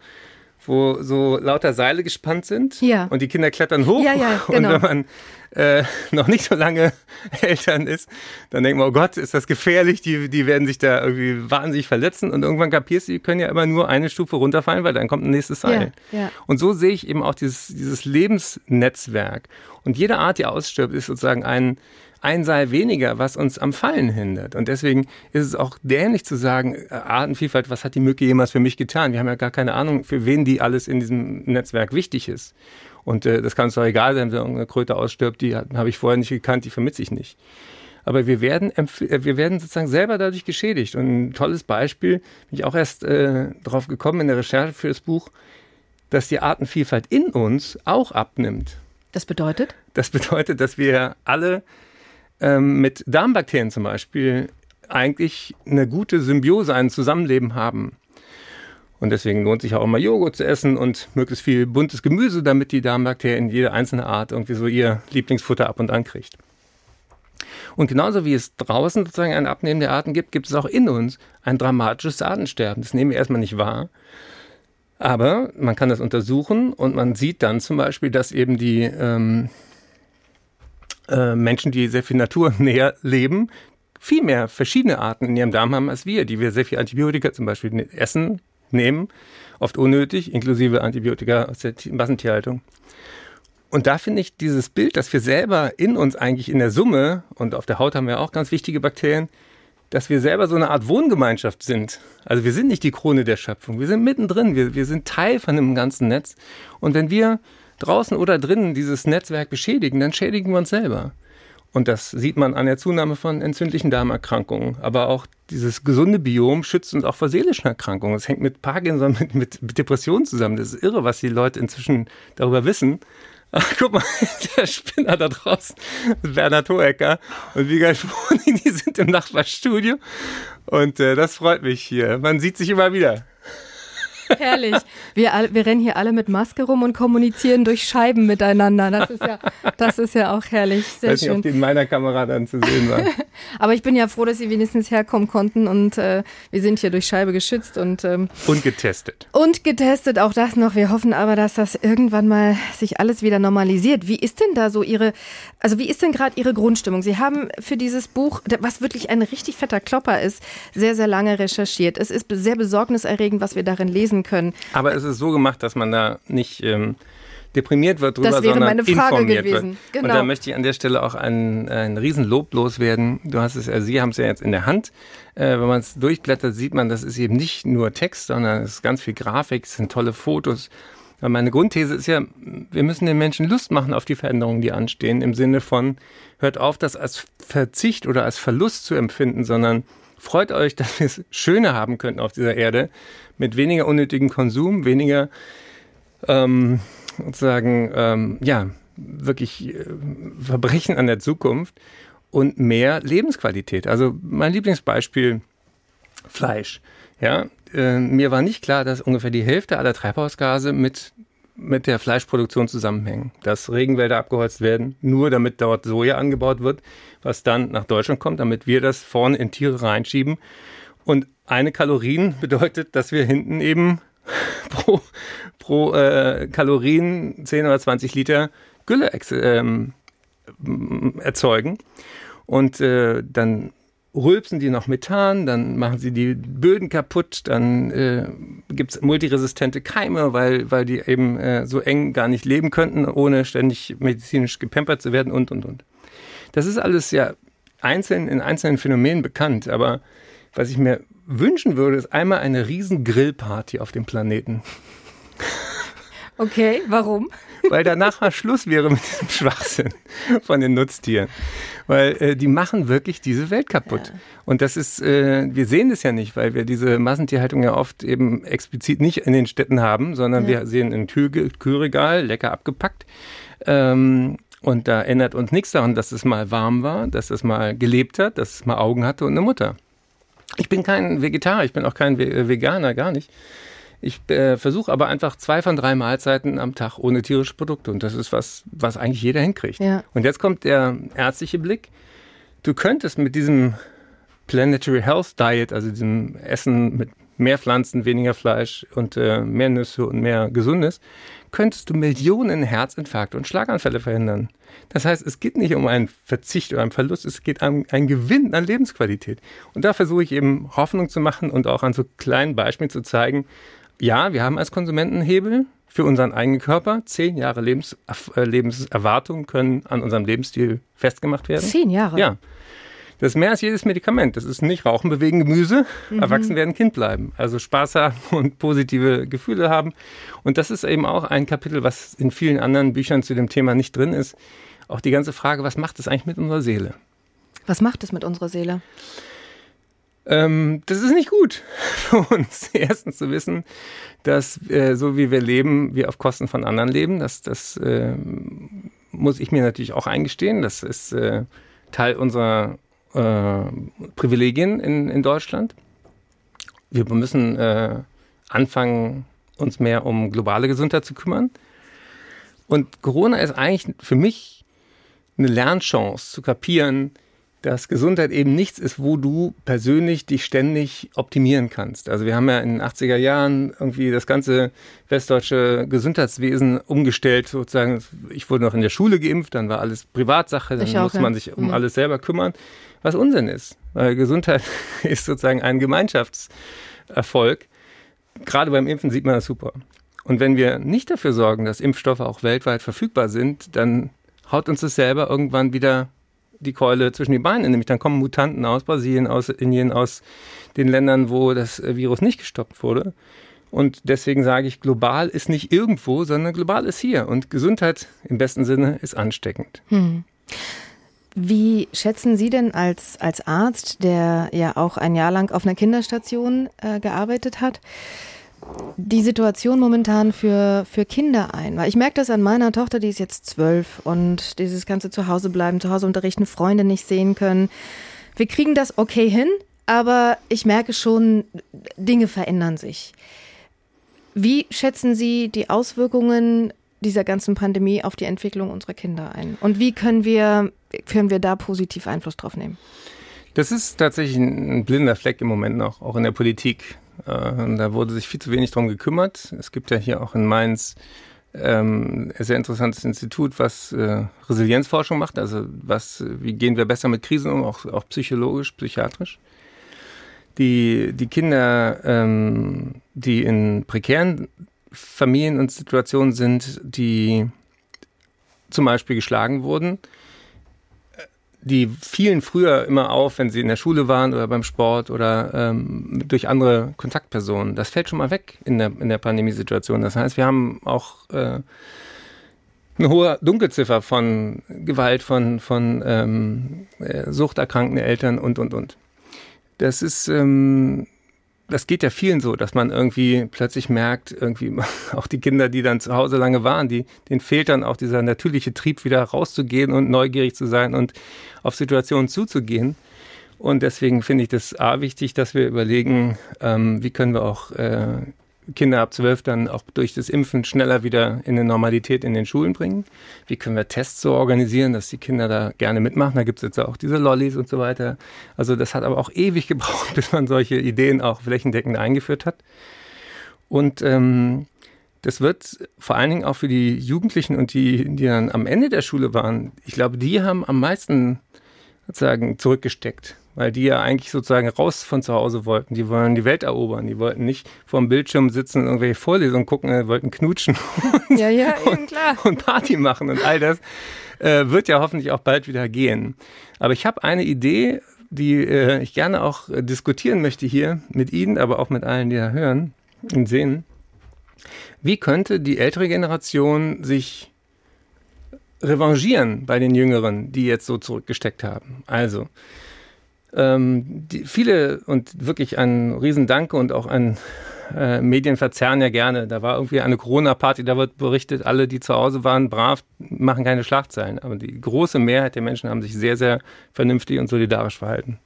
wo so lauter Seile gespannt sind. Ja. Und die Kinder klettern hoch. Ja, ja, genau. Und wenn man äh, noch nicht so lange Eltern ist, dann denkt man, oh Gott, ist das gefährlich, die, die werden sich da irgendwie wahnsinnig verletzen. Und irgendwann kapierst du, die können ja immer nur eine Stufe runterfallen, weil dann kommt ein nächstes Seil. Ja. Und so sehe ich eben auch dieses, dieses Lebensnetzwerk. Und jede Art, die ausstirbt, ist sozusagen ein, ein Seil weniger, was uns am Fallen hindert. Und deswegen ist es auch dämlich zu sagen, äh, Artenvielfalt, was hat die Mücke jemals für mich getan? Wir haben ja gar keine Ahnung, für wen die alles in diesem Netzwerk wichtig ist. Und äh, das kann uns doch egal sein, wenn irgendeine Kröte ausstirbt, die habe ich vorher nicht gekannt, die vermisse ich nicht. Aber wir werden, äh, wir werden sozusagen selber dadurch geschädigt. Und ein tolles Beispiel, bin ich auch erst äh, drauf gekommen in der Recherche für das Buch, dass die Artenvielfalt in uns auch abnimmt. Das bedeutet? Das bedeutet, dass wir alle ähm, mit Darmbakterien zum Beispiel eigentlich eine gute Symbiose, ein Zusammenleben haben. Und deswegen lohnt sich auch immer Joghurt zu essen und möglichst viel buntes Gemüse, damit die Darmbakterien jede einzelne Art irgendwie so ihr Lieblingsfutter ab und an kriegt. Und genauso wie es draußen sozusagen ein Abnehmen der Arten gibt, gibt es auch in uns ein dramatisches Artensterben. Das nehmen wir erstmal nicht wahr. Aber man kann das untersuchen und man sieht dann zum Beispiel, dass eben die ähm, äh, Menschen, die sehr viel naturnäher leben, viel mehr verschiedene Arten in ihrem Darm haben als wir, die wir sehr viel Antibiotika zum Beispiel ne-, essen, nehmen, oft unnötig, inklusive Antibiotika aus der Massentierhaltung. Und da finde ich dieses Bild, dass wir selber in uns eigentlich in der Summe, und auf der Haut haben wir auch ganz wichtige Bakterien, dass wir selber so eine Art Wohngemeinschaft sind. Also wir sind nicht die Krone der Schöpfung, wir sind mittendrin, wir, wir sind Teil von dem ganzen Netz. Und wenn wir draußen oder drinnen dieses Netzwerk beschädigen, dann schädigen wir uns selber. Und das sieht man an der Zunahme von entzündlichen Darmerkrankungen. Aber auch dieses gesunde Biom schützt uns auch vor seelischen Erkrankungen. Das hängt mit Parkinson, mit, mit, Depressionen zusammen. Das ist irre, was die Leute inzwischen darüber wissen. Ach, guck mal, der Spinner da draußen, Bernhard Hohecker und Vigal Schwoning, die sind im Nachbarstudio. Und äh, das freut mich hier. Man sieht sich immer wieder. Herrlich. Wir, wir rennen hier alle mit Maske rum und kommunizieren durch Scheiben miteinander. Das ist ja, das ist ja auch herrlich. Sehr Weiß schön. nicht, ob die in meiner Kamera dann zu sehen war. Aber ich bin ja froh, dass Sie wenigstens herkommen konnten und äh, wir sind hier durch Scheibe geschützt und ähm, und getestet. Und getestet, auch das noch. Wir hoffen aber, dass das irgendwann mal sich alles wieder normalisiert. Wie ist denn da so Ihre, also wie ist denn gerade Ihre Grundstimmung? Sie haben für dieses Buch, was wirklich ein richtig fetter Klopper ist, sehr, sehr lange recherchiert. Es ist sehr besorgniserregend, was wir darin lesen können. Aber es ist so gemacht, dass man da nicht ähm, deprimiert wird drüber, das wäre sondern meine Frage informiert gewesen. wird. Genau. Und da möchte ich an der Stelle auch ein, ein Riesenlob loswerden. Du hast es, also Sie haben es ja jetzt in der Hand. Äh, wenn man es durchblättert, sieht man, das ist eben nicht nur Text, sondern es ist ganz viel Grafik, es sind tolle Fotos. Weil meine Grundthese ist ja, wir müssen den Menschen Lust machen auf die Veränderungen, die anstehen, im Sinne von, hört auf, das als Verzicht oder als Verlust zu empfinden, sondern freut euch, dass wir es schöner haben könnten auf dieser Erde, mit weniger unnötigem Konsum, weniger ähm, sozusagen, ähm, ja, wirklich äh, Verbrechen an der Zukunft und mehr Lebensqualität. Also mein Lieblingsbeispiel Fleisch. Ja, äh, mir war nicht klar, dass ungefähr die Hälfte aller Treibhausgase mit mit der Fleischproduktion zusammenhängen. Dass Regenwälder abgeholzt werden, nur damit dort Soja angebaut wird, was dann nach Deutschland kommt, damit wir das vorne in Tiere reinschieben. Und eine Kalorien bedeutet, dass wir hinten eben pro, pro äh, Kalorien 10 oder 20 Liter Gülle ähm, erzeugen. Und äh, dann rülpsen die noch Methan, dann machen sie die Böden kaputt, dann äh, gibt es multiresistente Keime, weil, weil die eben äh, so eng gar nicht leben könnten, ohne ständig medizinisch gepampert zu werden und, und, und. Das ist alles ja einzeln in einzelnen Phänomenen bekannt, aber was ich mir wünschen würde, ist einmal eine riesen Grillparty auf dem Planeten. Okay, warum? Weil danach mal Schluss wäre mit diesem Schwachsinn von den Nutztieren. Weil äh, die machen wirklich diese Welt kaputt. Ja. Und das ist, äh, wir sehen das ja nicht, weil wir diese Massentierhaltung ja oft eben explizit nicht in den Städten haben, sondern ja. wir sehen ein Kühl Kühlregal, lecker abgepackt. Ähm, und da ändert uns nichts daran, dass es mal warm war, dass es mal gelebt hat, dass es mal Augen hatte und eine Mutter. Ich bin kein Vegetarier, ich bin auch kein Veganer, gar nicht. Ich äh, versuche aber einfach zwei von drei Mahlzeiten am Tag ohne tierische Produkte. Und das ist was, was eigentlich jeder hinkriegt. Ja. Und jetzt kommt der ärztliche Blick. Du könntest mit diesem Planetary Health Diet, also diesem Essen mit mehr Pflanzen, weniger Fleisch und äh, mehr Nüsse und mehr Gesundes, könntest du Millionen Herzinfarkte und Schlaganfälle verhindern. Das heißt, es geht nicht um einen Verzicht oder einen Verlust, es geht um einen Gewinn an Lebensqualität. Und da versuche ich eben Hoffnung zu machen und auch an so kleinen Beispielen zu zeigen, ja, wir haben als Konsumenten Hebel für unseren eigenen Körper. Zehn Jahre Lebens, äh, Lebenserwartung können an unserem Lebensstil festgemacht werden. Zehn Jahre? Ja. Das ist mehr als jedes Medikament. Das ist nicht Rauchen, Bewegen, Gemüse. Mhm. Erwachsen werden, Kind bleiben. Also Spaß haben und positive Gefühle haben. Und das ist eben auch ein Kapitel, was in vielen anderen Büchern zu dem Thema nicht drin ist. Auch die ganze Frage, was macht es eigentlich mit unserer Seele? Was macht es mit unserer Seele? Ähm, das ist nicht gut für uns. Erstens zu wissen, dass äh, so wie wir leben, wir auf Kosten von anderen leben. Das, das äh, muss ich mir natürlich auch eingestehen. Das ist äh, Teil unserer äh, Privilegien in, in Deutschland. Wir müssen äh, anfangen, uns mehr um globale Gesundheit zu kümmern. Und Corona ist eigentlich für mich eine Lernchance zu kapieren, dass Gesundheit eben nichts ist, wo du persönlich dich ständig optimieren kannst. Also wir haben ja in den 80er Jahren irgendwie das ganze westdeutsche Gesundheitswesen umgestellt, sozusagen. Ich wurde noch in der Schule geimpft, dann war alles Privatsache, dann musste man sich um mhm. alles selber kümmern, was Unsinn ist. Weil Gesundheit ist sozusagen ein Gemeinschaftserfolg. Gerade beim Impfen sieht man das super. Und wenn wir nicht dafür sorgen, dass Impfstoffe auch weltweit verfügbar sind, dann haut uns das selber irgendwann wieder die Keule zwischen die Beine, nämlich dann kommen Mutanten aus Brasilien, aus Indien, aus den Ländern, wo das Virus nicht gestoppt wurde. Und deswegen sage ich, global ist nicht irgendwo, sondern global ist hier. Und Gesundheit im besten Sinne ist ansteckend. Hm. Wie schätzen Sie denn als, als Arzt, der ja auch ein Jahr lang auf einer Kinderstation äh, gearbeitet hat, die Situation momentan für, für Kinder ein? Weil ich merke das an meiner Tochter, die ist jetzt zwölf und dieses ganze Zuhause bleiben, zu Hause unterrichten, Freunde nicht sehen können. Wir kriegen das okay hin, aber ich merke schon, Dinge verändern sich. Wie schätzen Sie die Auswirkungen dieser ganzen Pandemie auf die Entwicklung unserer Kinder ein? Und wie können wir, können wir da positiv Einfluss drauf nehmen? Das ist tatsächlich ein blinder Fleck im Moment noch, auch in der Politik. Äh, da wurde sich viel zu wenig drum gekümmert. Es gibt ja hier auch in Mainz ähm, ein sehr interessantes Institut, was äh, Resilienzforschung macht. Also was, wie gehen wir besser mit Krisen um, auch, auch psychologisch, psychiatrisch. Die, die Kinder, ähm, die in prekären Familien und Situationen sind, die zum Beispiel geschlagen wurden, die fielen früher immer auf, wenn sie in der Schule waren oder beim Sport oder ähm, durch andere Kontaktpersonen. Das fällt schon mal weg in der, in der Pandemiesituation. Das heißt, wir haben auch äh, eine hohe Dunkelziffer von Gewalt, von, von ähm, äh, suchterkrankten Eltern und, und, und. Das ist, ähm, das geht ja vielen so, dass man irgendwie plötzlich merkt, irgendwie auch die Kinder, die dann zu Hause lange waren, die, denen fehlt dann auch dieser natürliche Trieb, wieder rauszugehen und neugierig zu sein und auf Situationen zuzugehen. Und deswegen finde ich das A wichtig, dass wir überlegen, ähm, wie können wir auch äh, Kinder ab zwölf dann auch durch das Impfen schneller wieder in eine Normalität in den Schulen bringen? Wie können wir Tests so organisieren, dass die Kinder da gerne mitmachen? Da gibt es jetzt auch diese Lollis und so weiter. Also das hat aber auch ewig gebraucht, bis man solche Ideen auch flächendeckend eingeführt hat. Und ähm, das wird vor allen Dingen auch für die Jugendlichen und die, die dann am Ende der Schule waren, ich glaube, die haben am meisten sozusagen zurückgesteckt weil die ja eigentlich sozusagen raus von zu Hause wollten. Die wollen die Welt erobern. Die wollten nicht vor dem Bildschirm sitzen und irgendwelche Vorlesungen gucken, die wollten knutschen und, ja, ja, klar. und Party machen und all das äh, wird ja hoffentlich auch bald wieder gehen. Aber ich habe eine Idee, die äh, ich gerne auch äh, diskutieren möchte hier mit Ihnen, aber auch mit allen, die da hören und sehen. Wie könnte die ältere Generation sich revanchieren bei den Jüngeren, die jetzt so zurückgesteckt haben? Also, ähm, die, viele und wirklich ein Riesendanke und auch ein äh, Medien verzerren ja gerne. Da war irgendwie eine Corona-Party, da wird berichtet, alle, die zu Hause waren, brav, machen keine Schlagzeilen. Aber die große Mehrheit der Menschen haben sich sehr, sehr vernünftig und solidarisch verhalten.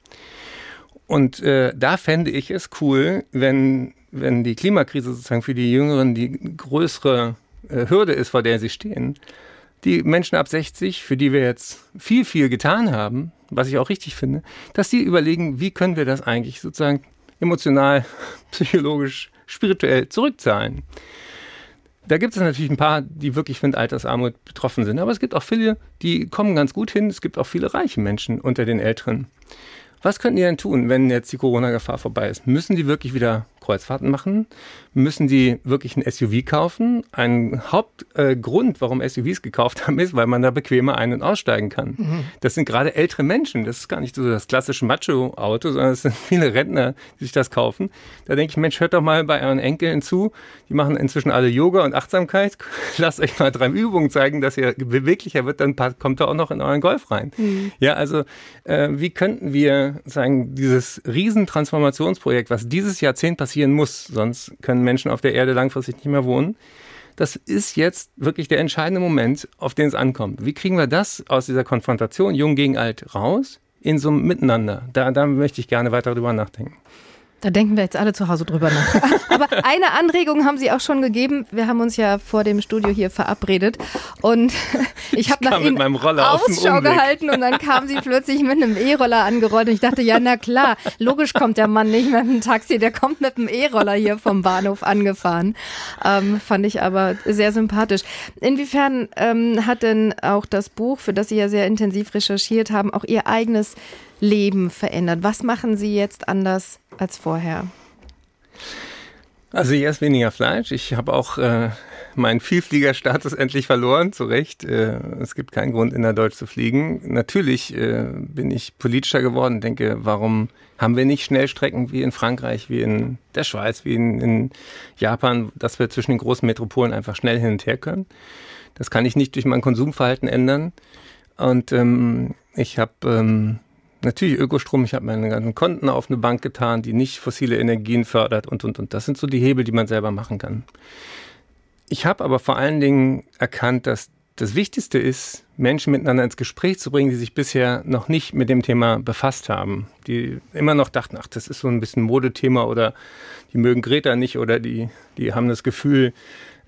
Und äh, da fände ich es cool, wenn, wenn die Klimakrise sozusagen für die Jüngeren die größere äh, Hürde ist, vor der sie stehen. Die Menschen ab 60, für die wir jetzt viel, viel getan haben, was ich auch richtig finde, dass die überlegen, wie können wir das eigentlich sozusagen emotional, psychologisch, spirituell zurückzahlen. Da gibt es natürlich ein paar, die wirklich von Altersarmut betroffen sind. Aber es gibt auch viele, die kommen ganz gut hin. Es gibt auch viele reiche Menschen unter den Älteren. Was könnten die denn tun, wenn jetzt die Corona-Gefahr vorbei ist? Müssen die wirklich wieder Kreuzfahrten machen? Müssen die wirklich ein SUV kaufen? Ein Hauptgrund, äh, warum SUVs gekauft haben, ist, weil man da bequemer ein- und aussteigen kann. Mhm. Das sind gerade ältere Menschen. Das ist gar nicht so das klassische Macho-Auto, sondern es sind viele Rentner, die sich das kaufen. Da denke ich, Mensch, hört doch mal bei euren Enkeln zu. Die machen inzwischen alle Yoga und Achtsamkeit. Lasst euch mal drei Übungen zeigen, dass ihr beweglicher wird, dann kommt ihr auch noch in euren Golf rein. Mhm. Ja, also äh, wie könnten wir sagen, dieses Riesentransformationsprojekt, was dieses Jahrzehnt passiert, passieren muss, sonst können Menschen auf der Erde langfristig nicht mehr wohnen. Das ist jetzt wirklich der entscheidende Moment, auf den es ankommt. Wie kriegen wir das aus dieser Konfrontation, jung gegen alt, raus in so einem Miteinander? Da, da möchte ich gerne weiter drüber nachdenken. Da denken wir jetzt alle zu Hause drüber nach. Aber eine Anregung haben Sie auch schon gegeben. Wir haben uns ja vor dem Studio hier verabredet und ich habe nach Ihnen Ausschau gehalten und dann kam Sie plötzlich mit einem E-Roller angerollt und ich dachte, ja na klar, logisch kommt der Mann nicht mit einem Taxi, der kommt mit einem E-Roller hier vom Bahnhof angefahren. Ähm, fand ich aber sehr sympathisch. Inwiefern ähm, hat denn auch das Buch, für das Sie ja sehr intensiv recherchiert haben, auch Ihr eigenes Leben verändert? Was machen Sie jetzt anders als vorher? Also ich esse weniger Fleisch. Ich habe auch äh, meinen Vielfliegerstatus endlich verloren, zu Recht. Äh, es gibt keinen Grund, in der Deutsch zu fliegen. Natürlich äh, bin ich politischer geworden, denke, warum haben wir nicht Schnellstrecken wie in Frankreich, wie in der Schweiz, wie in, in Japan, dass wir zwischen den großen Metropolen einfach schnell hin und her können. Das kann ich nicht durch mein Konsumverhalten ändern. Und ähm, ich habe ähm, natürlich Ökostrom, ich habe meine ganzen Konten auf eine Bank getan, die nicht fossile Energien fördert und, und, und. Das sind so die Hebel, die man selber machen kann. Ich habe aber vor allen Dingen erkannt, dass das Wichtigste ist, Menschen miteinander ins Gespräch zu bringen, die sich bisher noch nicht mit dem Thema befasst haben, die immer noch dachten, ach, das ist so ein bisschen Modethema oder die mögen Greta nicht oder die, die haben das Gefühl,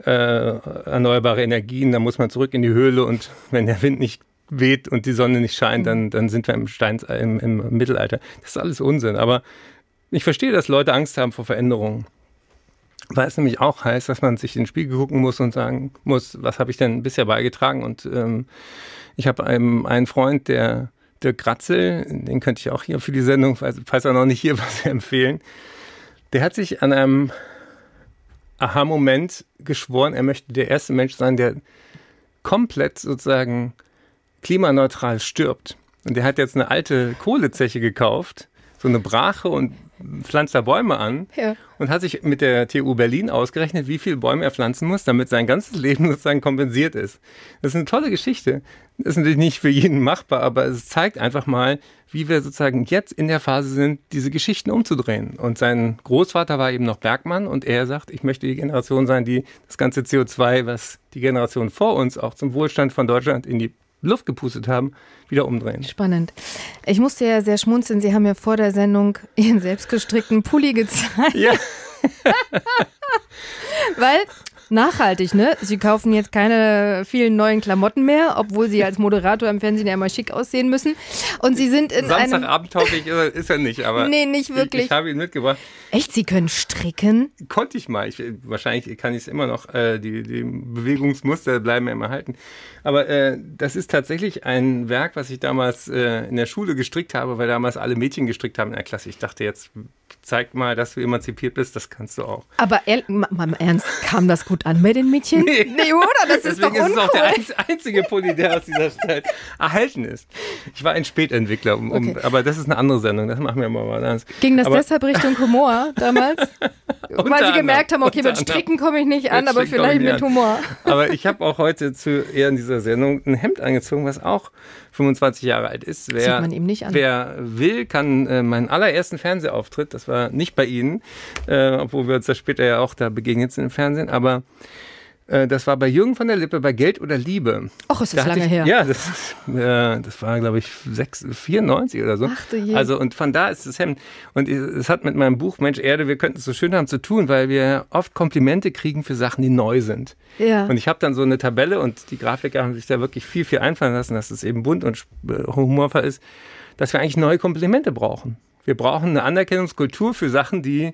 äh, erneuerbare Energien, da muss man zurück in die Höhle und wenn der Wind nicht weht und die Sonne nicht scheint, dann, dann sind wir im, Steins, im, im Mittelalter. Das ist alles Unsinn. Aber ich verstehe, dass Leute Angst haben vor Veränderungen. Weil es nämlich auch heißt, dass man sich in den Spiegel gucken muss und sagen muss, was habe ich denn bisher beigetragen? Und ähm, ich habe einen, einen Freund, der Dirk Gratzel, den könnte ich auch hier für die Sendung, falls, er noch nicht hier war, empfehlen. Der hat sich an einem Aha-Moment geschworen, er möchte der erste Mensch sein, der komplett sozusagen klimaneutral stirbt. Und der hat jetzt eine alte Kohlezeche gekauft, so eine Brache und pflanzt da Bäume an Ja. und hat sich mit der TU Berlin ausgerechnet, wie viele Bäume er pflanzen muss, damit sein ganzes Leben sozusagen kompensiert ist. Das ist eine tolle Geschichte. Das ist natürlich nicht für jeden machbar, aber es zeigt einfach mal, wie wir sozusagen jetzt in der Phase sind, diese Geschichten umzudrehen. Und sein Großvater war eben noch Bergmann und er sagt, ich möchte die Generation sein, die das ganze CO2, was die Generation vor uns auch zum Wohlstand von Deutschland in die Luft gepustet haben, wieder umdrehen. Spannend. Ich musste ja sehr schmunzeln. Sie haben ja vor der Sendung Ihren selbstgestrickten Pulli gezeigt. Ja, Weil nachhaltig, ne? Sie kaufen jetzt keine vielen neuen Klamotten mehr, obwohl Sie als Moderator im Fernsehen ja immer schick aussehen müssen. Und Sie sind in einem. Samstagabend ist er- ist er nicht, aber Nee, nicht wirklich. Ich, ich habe ihn mitgebracht. Echt, Sie können stricken? Konnte ich mal. Ich, wahrscheinlich kann ich es immer noch, äh, die, die Bewegungsmuster bleiben mir immer halten. Aber äh, das ist tatsächlich ein Werk, was ich damals äh, in der Schule gestrickt habe, weil damals alle Mädchen gestrickt haben in der Klasse. Ich dachte jetzt, zeig mal, dass du emanzipiert bist, das kannst du auch. Aber ma- mal im Ernst, kam das gut an bei den Mädchen? Nee. oder? Das ist doch Deswegen ist es auch der einzige Pulli, der aus dieser Zeit erhalten ist. Ich war ein Spätentwickler, um, Okay. aber das ist eine andere Sendung, das machen wir mal mal anders. Ging das aber, deshalb Richtung Humor damals? Weil Sie gemerkt haben, okay, mit. Stricken komme ich nicht an, aber vielleicht mit an. Humor. Aber ich habe auch heute zu Ehren dieser Sendung ein Hemd angezogen, was auch 25 Jahre alt ist. Wer. Wer will, kann äh, meinen allerersten Fernsehauftritt, das war nicht bei Ihnen, äh, obwohl wir uns da später ja auch da begegnet sind im Fernsehen, aber das war bei Jürgen von der Lippe bei Geld oder Liebe. Och, ist Da das hatte lange ich, her. Ja, das, äh, das war, glaube ich, 6, 94 oder so. Ach du je. Also, und von da ist das Hemd. Und es hat mit meinem Buch Mensch Erde, wir könnten es so schön haben zu tun, weil wir oft Komplimente kriegen für Sachen, die neu sind. Ja. Und ich habe dann so eine Tabelle und die Grafiker haben sich da wirklich viel, viel einfallen lassen, dass es eben bunt und äh, humorvoll ist, dass wir eigentlich neue Komplimente brauchen. Wir brauchen eine Anerkennungskultur für Sachen, die,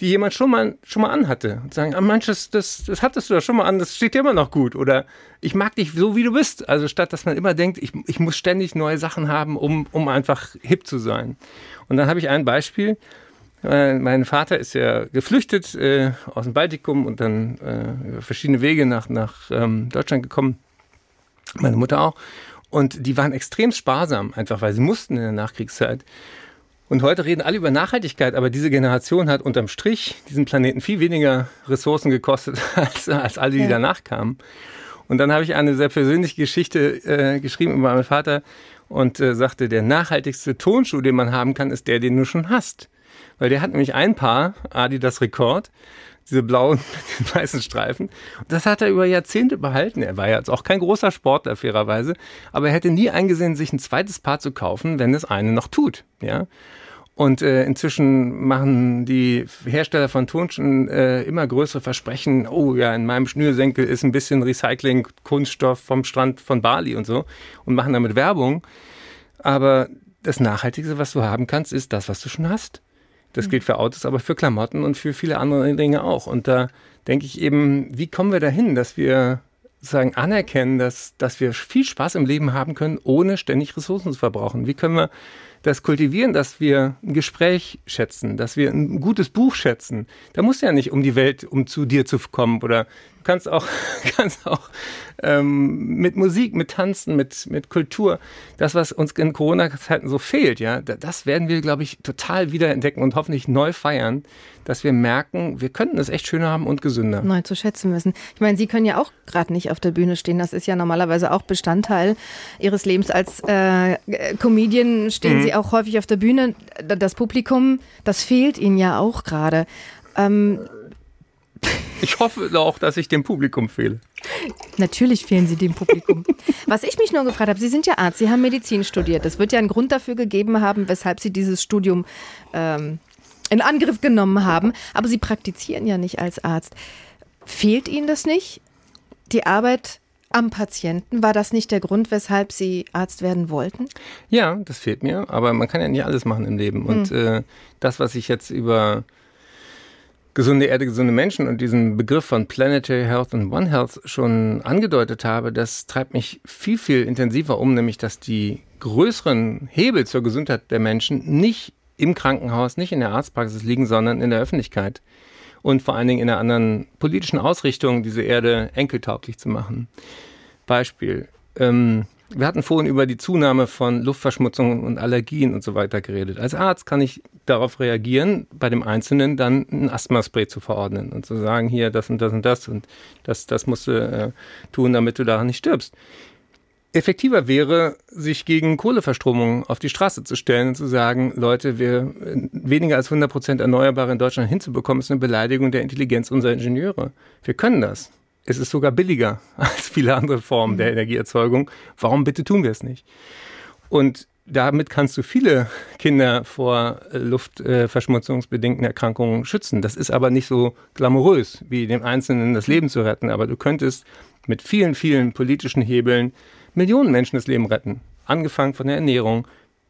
die jemand schon mal, schon mal anhatte. Und sagen, ah, manches, das, das hattest du doch schon mal an, das steht dir immer noch gut. Oder ich mag dich so, wie du bist. Also statt, dass man immer denkt, ich, ich muss ständig neue Sachen haben, um, um einfach hip zu sein. Und dann habe ich ein Beispiel. Äh, Mein Vater ist ja geflüchtet äh, aus dem Baltikum und dann äh, über verschiedene Wege nach, nach ähm, Deutschland gekommen. Meine Mutter auch. Und die waren extrem sparsam, einfach weil sie mussten in der Nachkriegszeit. Und heute reden alle über Nachhaltigkeit, aber diese Generation hat unterm Strich diesen Planeten viel weniger Ressourcen gekostet als, als alle, die Ja. danach kamen. Und dann habe ich eine sehr persönliche Geschichte äh, geschrieben über meinen Vater und äh, sagte, der nachhaltigste Tonschuh, den man haben kann, ist der, den du schon hast. Weil der hat nämlich ein Paar, Adidas Rekord, diese blauen mit den weißen Streifen. Und das hat er über Jahrzehnte behalten. Er war ja jetzt auch kein großer Sportler, fairerweise. Aber er hätte nie eingesehen, sich ein zweites Paar zu kaufen, wenn das eine noch tut. Ja. Und äh, inzwischen machen die Hersteller von Tonschuhen äh, immer größere Versprechen. Oh ja, in meinem Schnürsenkel ist ein bisschen Recycling, Kunststoff vom Strand von Bali und so. Und machen damit Werbung. Aber das Nachhaltigste, was du haben kannst, ist das, was du schon hast. Das gilt für Autos, aber für Klamotten und für viele andere Dinge auch. Und da denke ich eben, wie kommen wir dahin, dass wir sagen anerkennen, dass, dass wir viel Spaß im Leben haben können, ohne ständig Ressourcen zu verbrauchen? Wie können wir das kultivieren, dass wir ein Gespräch schätzen, dass wir ein gutes Buch schätzen? Da muss ja nicht um die Welt, um zu dir zu kommen oder kannst auch, kannst auch ähm, mit Musik, mit Tanzen, mit, mit Kultur, das, was uns in Corona-Zeiten so fehlt, ja, da- das werden wir, glaube ich, total wiederentdecken und hoffentlich neu feiern, dass wir merken, wir könnten es echt schöner haben und gesünder. neu zu schätzen wissen. Ich meine, Sie können ja auch gerade nicht auf der Bühne stehen. Das ist ja normalerweise auch Bestandteil Ihres Lebens. Als äh, Comedian stehen Mhm. Sie auch häufig auf der Bühne. Das Publikum, das fehlt Ihnen ja auch gerade. Ähm, Ich hoffe auch, dass ich dem Publikum fehle. natürlich fehlen Sie dem Publikum. Was ich mich nur gefragt habe, Sie sind ja Arzt, Sie haben Medizin studiert. Es wird ja einen Grund dafür gegeben haben, weshalb Sie dieses Studium ähm, in Angriff genommen haben. Aber Sie praktizieren ja nicht als Arzt. Fehlt Ihnen das nicht? Die Arbeit am Patienten, war das nicht der Grund, weshalb Sie Arzt werden wollten? Ja, das fehlt mir, aber man kann ja nicht alles machen im Leben. Und äh, das, was ich jetzt über gesunde Erde, gesunde Menschen und diesen Begriff von Planetary Health und One Health schon angedeutet habe, das treibt mich viel, viel intensiver um, nämlich dass die größeren Hebel zur Gesundheit der Menschen nicht im Krankenhaus, nicht in der Arztpraxis liegen, sondern in der Öffentlichkeit. Und vor allen Dingen in einer anderen politischen Ausrichtung, diese Erde enkeltauglich zu machen. Beispiel. Ähm, wir hatten vorhin über die Zunahme von Luftverschmutzung und Allergien und so weiter geredet. Als Arzt kann ich darauf reagieren, bei dem Einzelnen dann ein Asthmaspray zu verordnen und zu sagen, hier das und das und das und das, das musst du äh, tun, damit du daran nicht stirbst. Effektiver wäre, sich gegen Kohleverstromung auf die Straße zu stellen und zu sagen, Leute, wir weniger als 100 Prozent Erneuerbare in Deutschland hinzubekommen, ist eine Beleidigung der Intelligenz unserer Ingenieure. Wir können das. Es ist sogar billiger als viele andere Formen der mhm. Energieerzeugung. Warum bitte tun wir es nicht? Und damit kannst du viele Kinder vor luftverschmutzungsbedingten Erkrankungen schützen. Das ist aber nicht so glamourös, wie dem Einzelnen das Leben zu retten. Aber du könntest mit vielen, vielen politischen Hebeln Millionen Menschen das Leben retten. Angefangen von der Ernährung,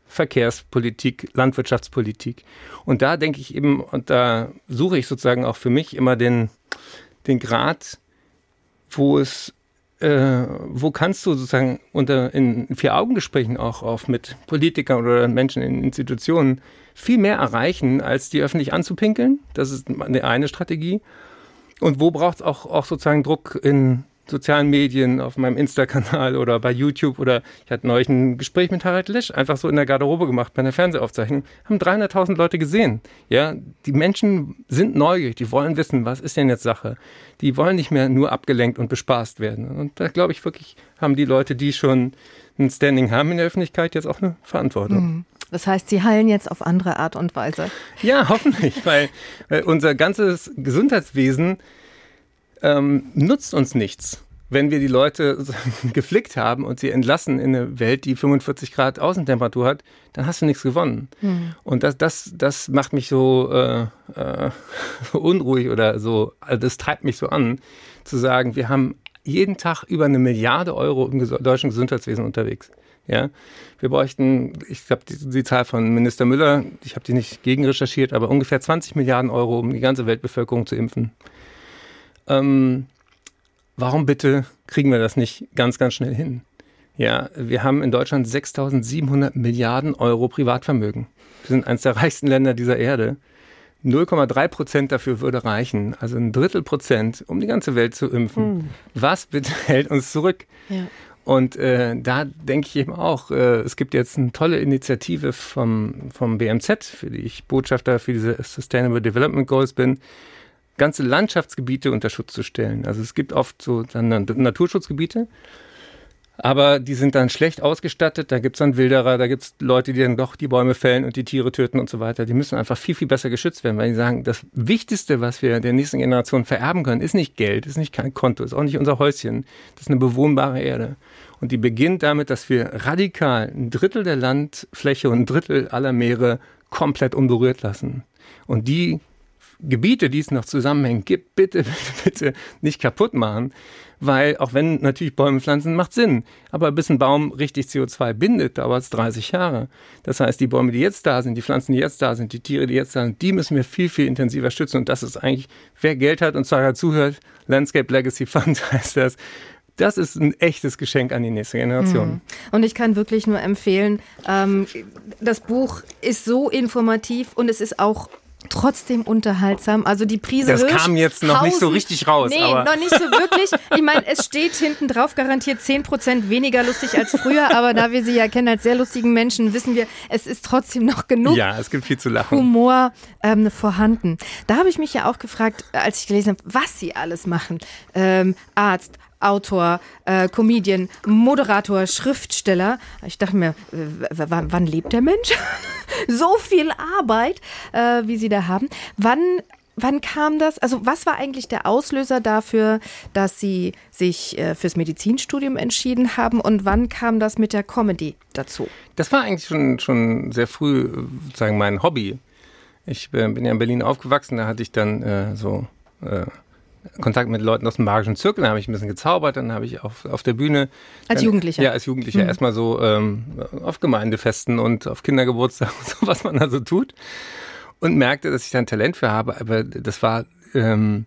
Verkehrspolitik, Landwirtschaftspolitik. Und da denke ich eben, und da suche ich sozusagen auch für mich immer den, den Grad, wo es, äh, wo kannst du sozusagen unter in Vier-Augen-Gesprächen auch, auch mit Politikern oder Menschen in Institutionen viel mehr erreichen, als die öffentlich anzupinkeln. Das ist eine, eine Strategie. Und wo braucht es auch, auch sozusagen Druck in sozialen Medien, auf meinem Insta-Kanal oder bei YouTube oder ich hatte neulich ein Gespräch mit Harald Lesch, einfach so in der Garderobe gemacht bei einer Fernsehaufzeichnung, haben 300.000 Leute gesehen. Ja, die Menschen sind neugierig, die wollen wissen, was ist denn jetzt Sache? Die wollen nicht mehr nur abgelenkt und bespaßt werden. Und da glaube ich wirklich, haben die Leute, die schon ein Standing haben in der Öffentlichkeit, jetzt auch eine Verantwortung. Mhm. Das heißt, sie heilen jetzt auf andere Art und Weise. Ja, hoffentlich, weil, weil unser ganzes Gesundheitswesen ähm, nutzt uns nichts, wenn wir die Leute geflickt haben und sie entlassen in eine Welt, die 45 Grad Außentemperatur hat, dann hast du nichts gewonnen. Mhm. Und das, das, das macht mich so, äh, äh, unruhig oder so, also das treibt mich so an, zu sagen, wir haben jeden Tag über eine Milliarde Euro im deutschen Gesundheitswesen unterwegs. Ja, wir bräuchten, ich habe die, die, Zahl von Minister Müller, ich habe die nicht gegen recherchiert, aber ungefähr 20 Milliarden Euro, um die ganze Weltbevölkerung zu impfen. Ähm, warum bitte kriegen wir das nicht ganz, ganz schnell hin? Ja, wir haben in Deutschland 6.700 Milliarden Euro Privatvermögen. Wir sind eines der reichsten Länder dieser Erde. 0,3 Prozent dafür würde reichen, also ein Drittel Prozent, um die ganze Welt zu impfen. Mhm. Was bitte hält uns zurück? Ja. Und äh, da denke ich eben auch, äh, es gibt jetzt eine tolle Initiative vom, vom BMZ, für die ich Botschafter für diese Sustainable Development Goals bin, ganze Landschaftsgebiete unter Schutz zu stellen. Also es gibt oft so dann Naturschutzgebiete, aber die sind dann schlecht ausgestattet. Da gibt es dann Wilderer, da gibt es Leute, die dann doch die Bäume fällen und die Tiere töten und so weiter. Die müssen einfach viel, viel besser geschützt werden, weil die sagen, das Wichtigste, was wir der nächsten Generation vererben können, ist nicht Geld, ist nicht kein Konto, ist auch nicht unser Häuschen. Das ist eine bewohnbare Erde. Und die beginnt damit, dass wir radikal ein Drittel der Landfläche und ein Drittel aller Meere komplett unberührt lassen. Und die Gebiete, die es noch zusammenhängen gibt, bitte, bitte, bitte nicht kaputt machen. Weil auch wenn natürlich Bäume pflanzen, macht Sinn. Aber bis ein Baum richtig CO2 bindet, dauert es 30 Jahre. Das heißt, die Bäume, die jetzt da sind, die Pflanzen, die jetzt da sind, die Tiere, die jetzt da sind, die müssen wir viel, viel intensiver schützen. Und das ist eigentlich, wer Geld hat und zwar zuhört, Landscape Legacy Fund heißt das, das ist ein echtes Geschenk an die nächste Generation. Mhm. Und ich kann wirklich nur empfehlen, ähm, das Buch ist so informativ und es ist auch trotzdem unterhaltsam. Also die Prise Das Hirsch, kam jetzt noch nicht so richtig raus. Nee, aber. noch nicht so wirklich. Ich meine, es steht hinten drauf garantiert 10% weniger lustig als früher, aber da wir sie ja kennen als sehr lustigen Menschen, wissen wir, es ist trotzdem noch genug ja, es gibt viel zu lachen. Humor ähm, vorhanden. Da habe ich mich ja auch gefragt, als ich gelesen habe, was sie alles machen. Ähm, Arzt, Autor, äh, Comedian, Moderator, Schriftsteller. Ich dachte mir, wann lebt der Mensch? so viel Arbeit, äh, wie Sie da haben. Wann Wann kam das? Also was war eigentlich der Auslöser dafür, dass Sie sich äh, fürs Medizinstudium entschieden haben und wann kam das mit der Comedy dazu? Das war eigentlich schon, schon sehr früh, sozusagen mein Hobby. Ich äh, bin ja in Berlin aufgewachsen, da hatte ich dann äh, so äh, Kontakt mit Leuten aus dem magischen Zirkel, da habe ich ein bisschen gezaubert, dann habe ich auf, auf der Bühne. Als Jugendlicher? Ja, als Jugendlicher. Mhm. Erstmal so ähm, auf Gemeindefesten und auf Kindergeburtstagen und so, was man da so tut. Und merkte, dass ich da ein Talent für habe, aber das war ähm,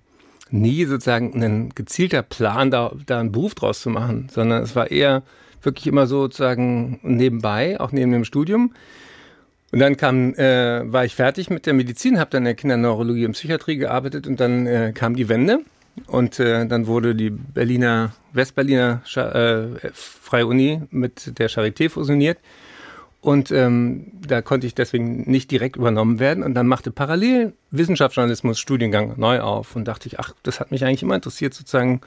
nie sozusagen ein gezielter Plan, da, da einen Beruf draus zu machen, sondern es war eher wirklich immer so sozusagen nebenbei, auch neben dem Studium. Und dann kam, äh, war ich fertig mit der Medizin, habe dann in der Kinderneurologie und Psychiatrie gearbeitet und dann äh, kam die Wende Und äh, dann wurde die Berliner, Westberliner äh, Freie Uni mit der Charité fusioniert. Und ähm, da konnte ich deswegen nicht direkt übernommen werden. Und dann machte parallel Wissenschaftsjournalismus Studiengang neu auf und dachte ich, ach, das hat mich eigentlich immer interessiert, sozusagen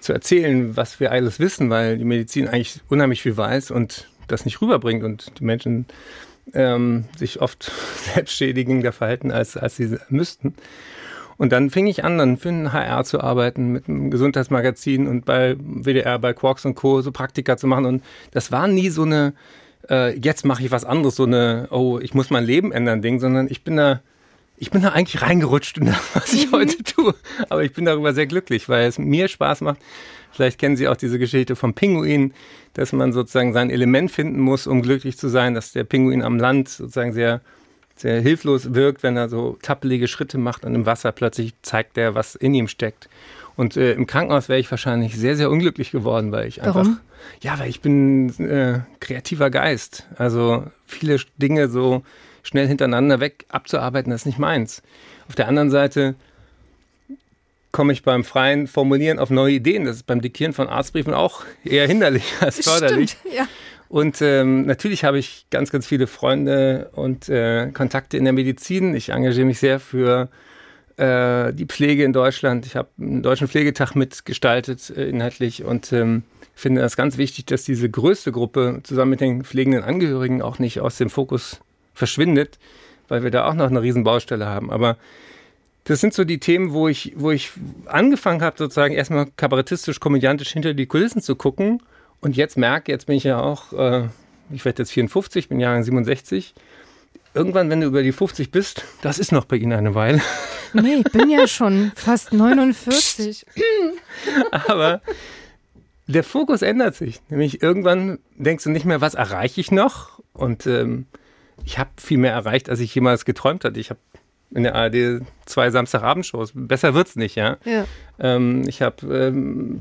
zu erzählen, was wir alles wissen, weil die Medizin eigentlich unheimlich viel weiß und das nicht rüberbringt und die Menschen ähm, sich oft selbstschädigender verhalten, als, als sie müssten. Und dann fing ich an, dann für ein HR zu arbeiten, mit einem Gesundheitsmagazin und bei WDR, bei Quarks und Co. so Praktika zu machen. Und das war nie so eine, äh, jetzt mache ich was anderes, so eine, oh, ich muss mein Leben ändern Ding, sondern ich bin da, ich bin da eigentlich reingerutscht in das, was ich mhm. heute tue. Aber ich bin darüber sehr glücklich, weil es mir Spaß macht. Vielleicht kennen Sie auch diese Geschichte vom Pinguin, dass man sozusagen sein Element finden muss, um glücklich zu sein, dass der Pinguin am Land sozusagen sehr sehr hilflos wirkt, wenn er so tappelige Schritte macht und im Wasser plötzlich zeigt er, was in ihm steckt. Und äh, im Krankenhaus wäre ich wahrscheinlich sehr, sehr unglücklich geworden, weil ich einfach. Warum? Ja, weil ich bin äh, kreativer Geist. Also viele Dinge so schnell hintereinander weg abzuarbeiten, das ist nicht meins. Auf der anderen Seite komme ich beim freien Formulieren auf neue Ideen. Das ist beim Diktieren von Arztbriefen auch eher hinderlich als förderlich. Stimmt, ja. Und ähm, natürlich habe ich ganz, ganz viele Freunde und äh, Kontakte in der Medizin. Ich engagiere mich sehr für äh, die Pflege in Deutschland. Ich habe einen deutschen Pflegetag mitgestaltet äh, inhaltlich und ähm, finde das ganz wichtig, dass diese größte Gruppe zusammen mit den pflegenden Angehörigen auch nicht aus dem Fokus verschwindet, weil wir da auch noch eine Riesenbaustelle haben. Aber das sind so die Themen, wo ich, wo ich angefangen habe, sozusagen erstmal kabarettistisch, komödiantisch hinter die Kulissen zu gucken und jetzt merke, jetzt bin ich ja auch, äh, ich werde jetzt 54, bin Jahrgang 67. Irgendwann, wenn du über die 50 bist, das ist noch bei Ihnen eine Weile. Nee, ich bin ja schon fast 49. Aber der Fokus ändert sich. Nämlich irgendwann denkst du nicht mehr, was erreiche ich noch? Und ähm, ich habe viel mehr erreicht, als ich jemals geträumt hatte. Ich habe in der ARD zwei Samstagabendshows. Besser wird's nicht, ja. ja. Ähm, ich habe ähm,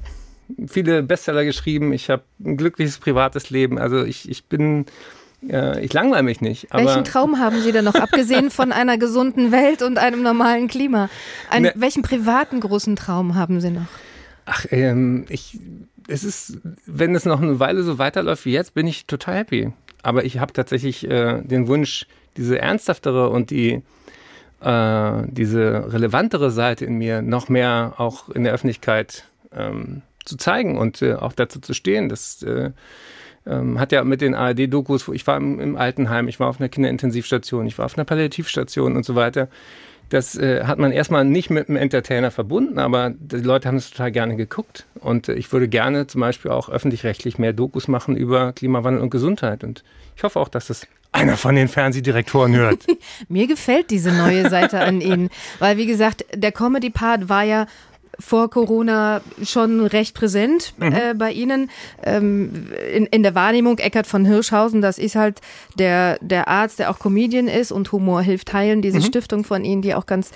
viele Bestseller geschrieben. Ich habe ein glückliches privates Leben. Also ich, ich bin, äh, ich langweile mich nicht. welchen Traum haben Sie denn noch, abgesehen von einer gesunden Welt und einem normalen Klima? Ein, ne, welchen privaten großen Traum haben Sie noch? Ach, ähm, ich, es ist, wenn es noch eine Weile so weiterläuft wie jetzt, bin ich total happy. Aber ich habe tatsächlich äh, den Wunsch, diese ernsthaftere und die äh, diese relevantere Seite in mir noch mehr auch in der Öffentlichkeit ähm, zu zeigen und äh, auch dazu zu stehen. Das äh, ähm, hat ja mit den ARD-Dokus, ich war im, im, Altenheim, ich war auf einer Kinderintensivstation, ich war auf einer Palliativstation und so weiter. Das äh, hat man erstmal nicht mit einem Entertainer verbunden, aber die Leute haben es total gerne geguckt. Und äh, ich würde gerne zum Beispiel auch öffentlich-rechtlich mehr Dokus machen über Klimawandel und Gesundheit. Und ich hoffe auch, dass das einer von den Fernsehdirektoren hört. Mir gefällt diese neue Seite an Ihnen, weil wie gesagt, der Comedy-Part war ja vor Corona schon recht präsent mhm. äh, bei Ihnen ähm, in, in der Wahrnehmung. Eckert von Hirschhausen, das ist halt der, der Arzt, der auch Comedian ist und Humor hilft heilen, diese mhm. Stiftung von Ihnen, die auch ganz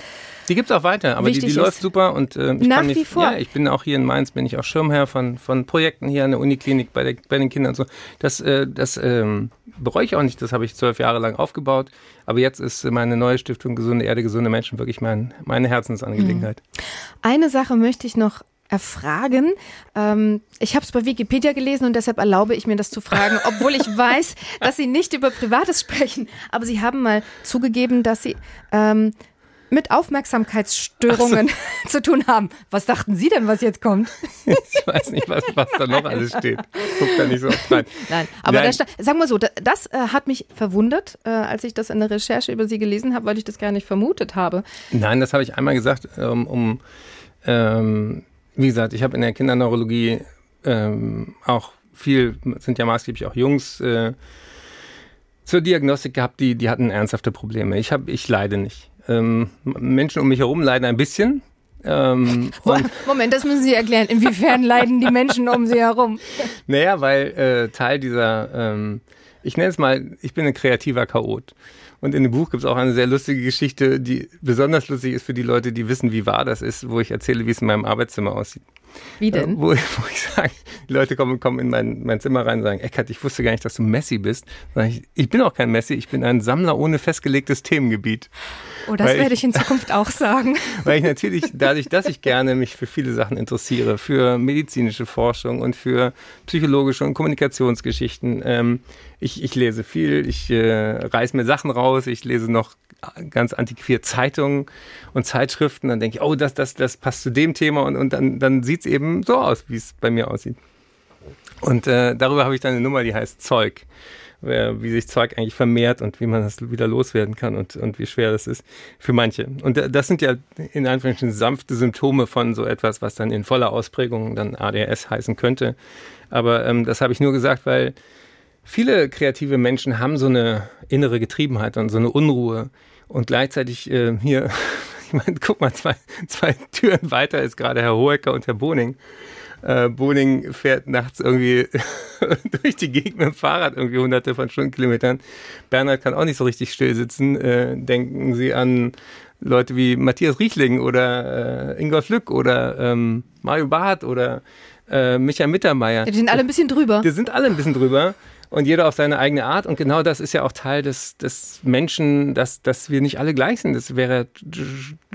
die gibt's auch weiter, aber die, die läuft super und äh, ich Nach mich, wie vor. ja, ich bin auch hier in Mainz, bin ich auch Schirmherr von, von Projekten hier an der Uniklinik bei, der, bei den Kindern und so. Das, äh, das ähm, bereue ich auch nicht, das habe ich zwölf Jahre lang aufgebaut. Aber jetzt ist meine neue Stiftung Gesunde Erde, gesunde Menschen wirklich mein, meine Herzensangelegenheit. Hm. Eine Sache möchte ich noch erfragen. Ähm, ich habe es bei Wikipedia gelesen und deshalb erlaube ich mir das zu fragen, obwohl ich weiß, dass Sie nicht über Privates sprechen. Aber Sie haben mal zugegeben, dass Sie ähm, mit Aufmerksamkeitsstörungen so. zu tun haben. Was dachten Sie denn, was jetzt kommt? ich weiß nicht, was, was da noch alles steht. Guck da nicht so oft rein. Nein, aber Nein. Da, sagen wir so, das äh, hat mich verwundert, äh, als ich das in der Recherche über Sie gelesen habe, weil ich das gar nicht vermutet habe. Nein, das habe ich einmal gesagt, ähm, um, ähm, wie gesagt, ich habe in der Kinderneurologie ähm, auch viel, sind ja maßgeblich auch Jungs, äh, zur Diagnostik gehabt, die, die hatten ernsthafte Probleme. Ich, hab, ich leide nicht. Ähm, Menschen um mich herum leiden ein bisschen. Ähm, Moment, das müssen Sie erklären. Inwiefern leiden die Menschen um Sie herum? Naja, weil äh, Teil dieser, ähm, ich nenne es mal, ich bin ein kreativer Chaot. Und in dem Buch gibt es auch eine sehr lustige Geschichte, die besonders lustig ist für die Leute, die wissen, wie wahr das ist, wo ich erzähle, wie es in meinem Arbeitszimmer aussieht. Wie denn? Äh, wo, wo, ich sage, die Leute kommen, kommen in mein, mein Zimmer rein und sagen, Eckart, ich wusste gar nicht, dass du Messi bist. Ich, ich, bin auch kein Messi, ich bin ein Sammler ohne festgelegtes Themengebiet. Oh, das werde ich, ich in Zukunft auch sagen. Weil ich natürlich, dadurch, dass ich gerne mich für viele Sachen interessiere, für medizinische Forschung und für psychologische und Kommunikationsgeschichten, ähm, ich, ich lese viel, ich äh, reiß mir Sachen raus, ich lese noch ganz antiquiert Zeitungen und Zeitschriften, dann denke ich, oh, das, das, das passt zu dem Thema und, und dann, dann sieht es eben so aus, wie es bei mir aussieht. Und äh, darüber habe ich dann eine Nummer, die heißt Zeug wie sich Zeug eigentlich vermehrt und wie man das wieder loswerden kann und, und wie schwer das ist für manche. Und das sind ja in Anführungsstrichen sanfte Symptome von so etwas, was dann in voller Ausprägung dann ADS heißen könnte. Aber ähm, das habe ich nur gesagt, weil viele kreative Menschen haben so eine innere Getriebenheit und so eine Unruhe. Und gleichzeitig äh, hier, ich meine, guck mal, zwei, zwei Türen weiter ist gerade Herr Hohecker und Herr Boning. Äh, Boning fährt nachts irgendwie durch die Gegend mit dem Fahrrad, irgendwie hunderte von Stundenkilometern. Bernhard kann auch nicht so richtig still sitzen. Äh, denken Sie an Leute wie Matthias Riechling oder äh, Ingolf Lück oder ähm, Mario Barth oder äh, Michael Mittermeier. Die sind alle ein bisschen drüber. Die sind alle ein bisschen drüber und jeder auf seine eigene Art. Und genau das ist ja auch Teil des, des Menschen, dass, dass wir nicht alle gleich sind. Das wäre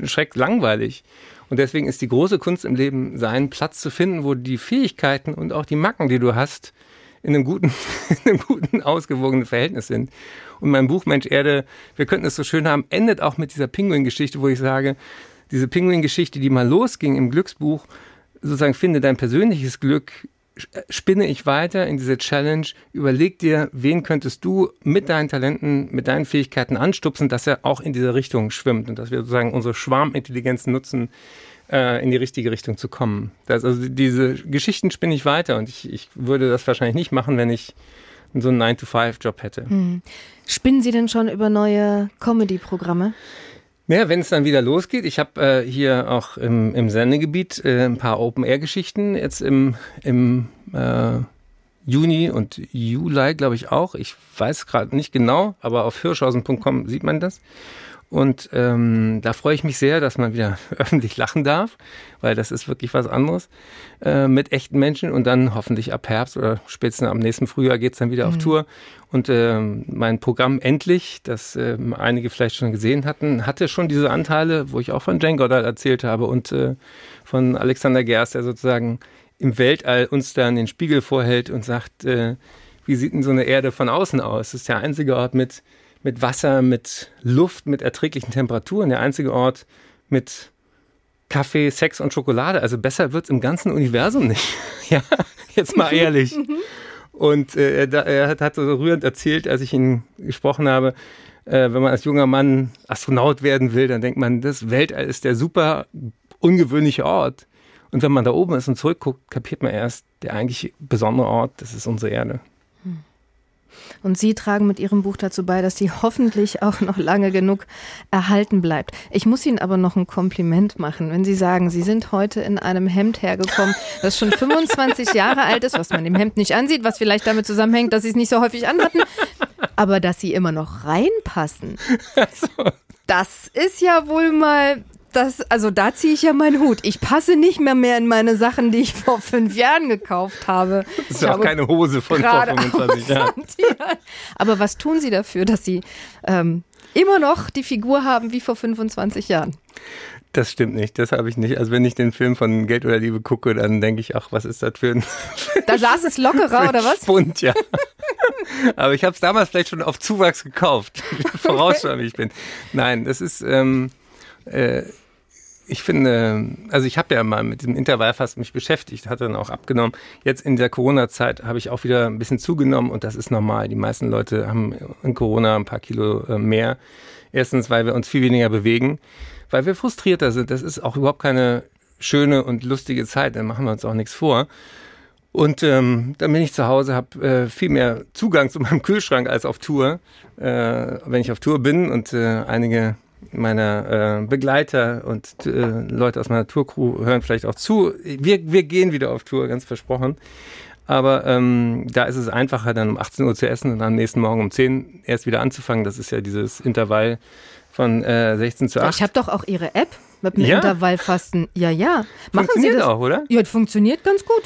schreck langweilig. Und deswegen ist die große Kunst im Leben, seinen Platz zu finden, wo die Fähigkeiten und auch die Macken, die du hast, in einem guten, in einem guten, ausgewogenen Verhältnis sind. Und mein Buch Mensch Erde, wir könnten es so schön haben, endet auch mit dieser Pinguin-Geschichte, wo ich sage, diese Pinguin-Geschichte, die mal losging im Glücksbuch, sozusagen finde dein persönliches Glück spinne ich weiter in diese Challenge. Überleg dir, wen könntest du mit deinen Talenten, mit deinen Fähigkeiten anstupsen, dass er auch in diese Richtung schwimmt und dass wir sozusagen unsere Schwarmintelligenz nutzen, äh, in die richtige Richtung zu kommen. Das, also diese Geschichten spinne ich weiter und ich, ich würde das wahrscheinlich nicht machen, wenn ich so einen 9-to-5-Job hätte. Hm. Spinnen Sie denn schon über neue Comedy-Programme? Ja, wenn es dann wieder losgeht, ich habe äh, hier auch im, im Sendegebiet äh, ein paar Open-Air-Geschichten jetzt im, im äh, Juni und Juli, glaube ich auch. Ich weiß gerade nicht genau, aber auf hirschhausen.com sieht man das. Und ähm, da freue ich mich sehr, dass man wieder öffentlich lachen darf, weil das ist wirklich was anderes äh, mit echten Menschen. Und dann hoffentlich ab Herbst oder spätestens am nächsten Frühjahr geht's dann wieder mhm. auf Tour. Und äh, mein Programm Endlich, das äh, einige vielleicht schon gesehen hatten, hatte schon diese Anteile, wo ich auch von Jane Goddard erzählt habe und äh, von Alexander Gerst, der sozusagen im Weltall uns dann den Spiegel vorhält und sagt, äh, wie sieht denn so eine Erde von außen aus? Das ist der einzige Ort mit mit Wasser, mit Luft, mit erträglichen Temperaturen. Der einzige Ort mit Kaffee, Sex und Schokolade. Also besser wird es im ganzen Universum nicht. ja, jetzt mal ehrlich. Und äh, er, er, hat so rührend erzählt, als ich ihn gesprochen habe, äh, wenn man als junger Mann Astronaut werden will, dann denkt man, das Weltall ist der super ungewöhnliche Ort. Und wenn man da oben ist und zurückguckt, kapiert man erst, der eigentlich besondere Ort, das ist unsere Erde. Und Sie tragen mit Ihrem Buch dazu bei, dass die hoffentlich auch noch lange genug erhalten bleibt. Ich muss Ihnen aber noch ein Kompliment machen, wenn Sie sagen, Sie sind heute in einem Hemd hergekommen, das schon 25 Jahre alt ist, was man dem Hemd nicht ansieht, was vielleicht damit zusammenhängt, dass Sie es nicht so häufig anhatten, aber dass Sie immer noch reinpassen. Das ist ja wohl mal das, also da ziehe ich ja meinen Hut. Ich passe nicht mehr mehr in meine Sachen, die ich vor fünf Jahren gekauft habe. Das ist ja auch keine Hose von vor 25 Jahren. Aber was tun Sie dafür, dass Sie ähm, immer noch die Figur haben wie vor 25 Jahren? Das stimmt nicht, das habe ich nicht. Also wenn ich den Film von Geld oder Liebe gucke, dann denke ich, ach, was ist das für ein... Da saß es lockerer, oder was? Spund, ja. Aber ich habe es damals vielleicht schon auf Zuwachs gekauft, vorausschauend ich bin. Nein, das ist... Ähm, äh, ich finde, also ich habe ja mal mit dem Intervallfasten mich beschäftigt, hatte dann auch abgenommen. Jetzt in der Corona-Zeit habe ich auch wieder ein bisschen zugenommen und das ist normal. Die meisten Leute haben in Corona ein paar Kilo äh, mehr. Erstens, weil wir uns viel weniger bewegen, weil wir frustrierter sind. Das ist auch überhaupt keine schöne und lustige Zeit, dann machen wir uns auch nichts vor. Und ähm, dann bin ich zu Hause, habe äh, viel mehr Zugang zu meinem Kühlschrank als auf Tour, äh, wenn ich auf Tour bin und äh, einige meiner äh, Begleiter und äh, Leute aus meiner Tourcrew hören vielleicht auch zu. Wir, wir gehen wieder auf Tour, ganz versprochen. Aber ähm, da ist es einfacher, dann um 18 Uhr zu essen und am nächsten Morgen um 10 erst wieder anzufangen. Das ist ja dieses Intervall von äh, 16 zu 8. Ich habe doch auch Ihre App. mit dem Ja? Intervallfasten. Ja, ja. Machen Sie Funktioniert das? auch, oder? Ja, das funktioniert ganz gut.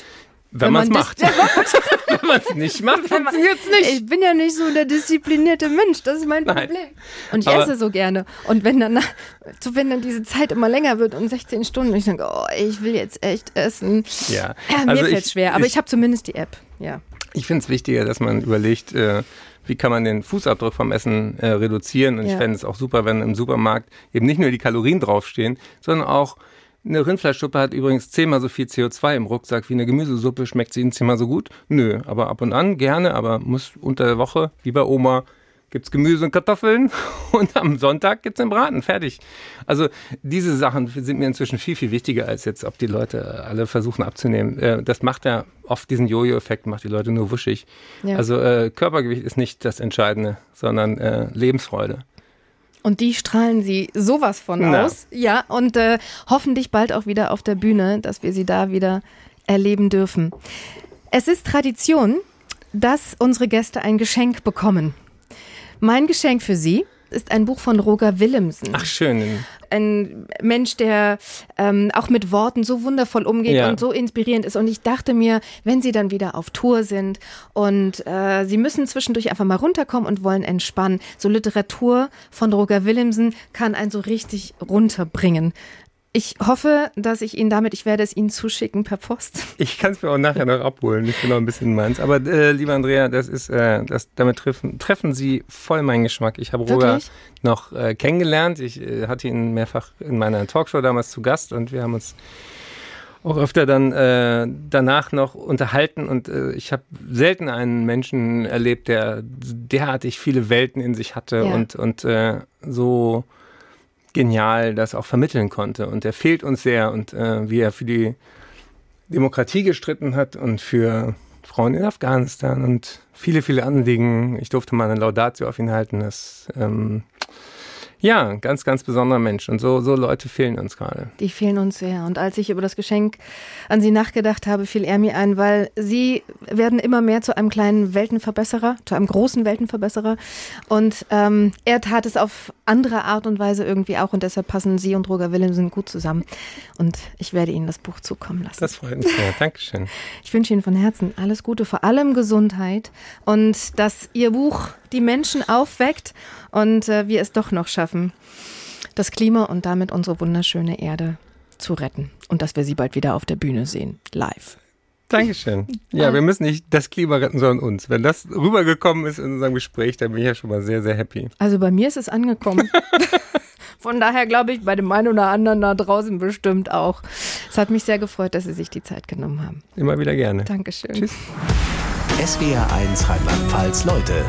Wenn, Wenn man es macht. Wenn man es nicht macht, funktioniert es nicht. Ich bin ja nicht so der disziplinierte Mensch, das ist mein Nein. Problem. Und ich Aber- esse so gerne. Und wenn dann, so wenn dann diese Zeit immer länger wird und 16 Stunden, und ich denke, oh, ich will jetzt echt essen. Ja, Ja, mir also fällt ich- schwer, aber ich- ich, habe zumindest die App. Ja. Ich finde es wichtiger, dass man überlegt, äh, wie kann man den Fußabdruck vom Essen äh, reduzieren. Und ich Ja. fände es auch super, wenn im Supermarkt eben nicht nur die Kalorien draufstehen, sondern auch eine Rindfleischsuppe hat übrigens zehnmal so viel CO2 im Rucksack wie eine Gemüsesuppe. Schmeckt sie Ihnen zehnmal so gut? Nö, aber ab und an gerne, aber muss unter der Woche, wie bei Oma, gibt's Gemüse und Kartoffeln und am Sonntag gibt's den Braten. Fertig. Also diese Sachen sind mir inzwischen viel, viel wichtiger, als jetzt, ob die Leute alle versuchen abzunehmen. Äh, Das macht ja oft diesen Jojo-Effekt, macht die Leute nur wuschig. Ja. Also äh, Körpergewicht ist nicht das Entscheidende, sondern äh, Lebensfreude. Und die strahlen sie sowas von Na. aus. Ja, und äh, hoffentlich bald auch wieder auf der Bühne, dass wir sie da wieder erleben dürfen. Es ist Tradition, dass unsere Gäste ein Geschenk bekommen. Mein Geschenk für Sie ist ein Buch von Roger Willemsen. Ach schön. ein Mensch, der ähm, auch mit Worten so wundervoll umgeht Ja. und so inspirierend ist. Und ich dachte mir, wenn Sie dann wieder auf Tour sind und äh, Sie müssen zwischendurch einfach mal runterkommen und wollen entspannen, so Literatur von Roger Willemsen kann einen so richtig runterbringen. Ich hoffe, dass ich Ihnen damit, ich werde es Ihnen zuschicken per Post. Ich kann es mir auch nachher noch abholen. Ich bin noch ein bisschen meins. Aber äh, lieber Andrea, das ist, äh, das, damit treffen, treffen Sie voll meinen Geschmack. Ich habe Roger noch äh, kennengelernt. Ich äh, hatte ihn mehrfach in meiner Talkshow damals zu Gast und wir haben uns auch öfter dann äh, danach noch unterhalten und äh, ich habe selten einen Menschen erlebt, der derartig viele Welten in sich hatte Ja. und, und äh, so genial das auch vermitteln konnte. Und er fehlt uns sehr und äh, wie er für die Demokratie gestritten hat und für Frauen in Afghanistan und viele, viele Anliegen. Ich durfte mal eine Laudatio auf ihn halten. Das ähm, ja, ganz, ganz besonderer Mensch. Und so, so Leute fehlen uns gerade. Die fehlen uns sehr. Und als ich über das Geschenk an Sie nachgedacht habe, fiel er mir ein, weil Sie werden immer mehr zu einem kleinen Weltenverbesserer, zu einem großen Weltenverbesserer. Und ähm, er tat es auf andere Art und Weise irgendwie auch. Und deshalb passen Sie und Roger Willemsen gut zusammen. Und ich werde Ihnen das Buch zukommen lassen. Das freut mich sehr. Dankeschön. Ich wünsche Ihnen von Herzen alles Gute, vor allem Gesundheit und dass Ihr Buch die Menschen aufweckt und äh, wir es doch noch schaffen, das Klima und damit unsere wunderschöne Erde zu retten und dass wir Sie bald wieder auf der Bühne sehen, live. Dankeschön. Ja, wir müssen nicht das Klima retten, sondern uns. Wenn das rübergekommen ist in unserem Gespräch, dann bin ich ja schon mal sehr, sehr happy. Also bei mir ist es angekommen. Von daher glaube ich, bei dem einen oder anderen da draußen bestimmt auch. Es hat mich sehr gefreut, dass Sie sich die Zeit genommen haben. Immer wieder gerne. Dankeschön. Tschüss. SWR 1 Rheinland-Pfalz Leute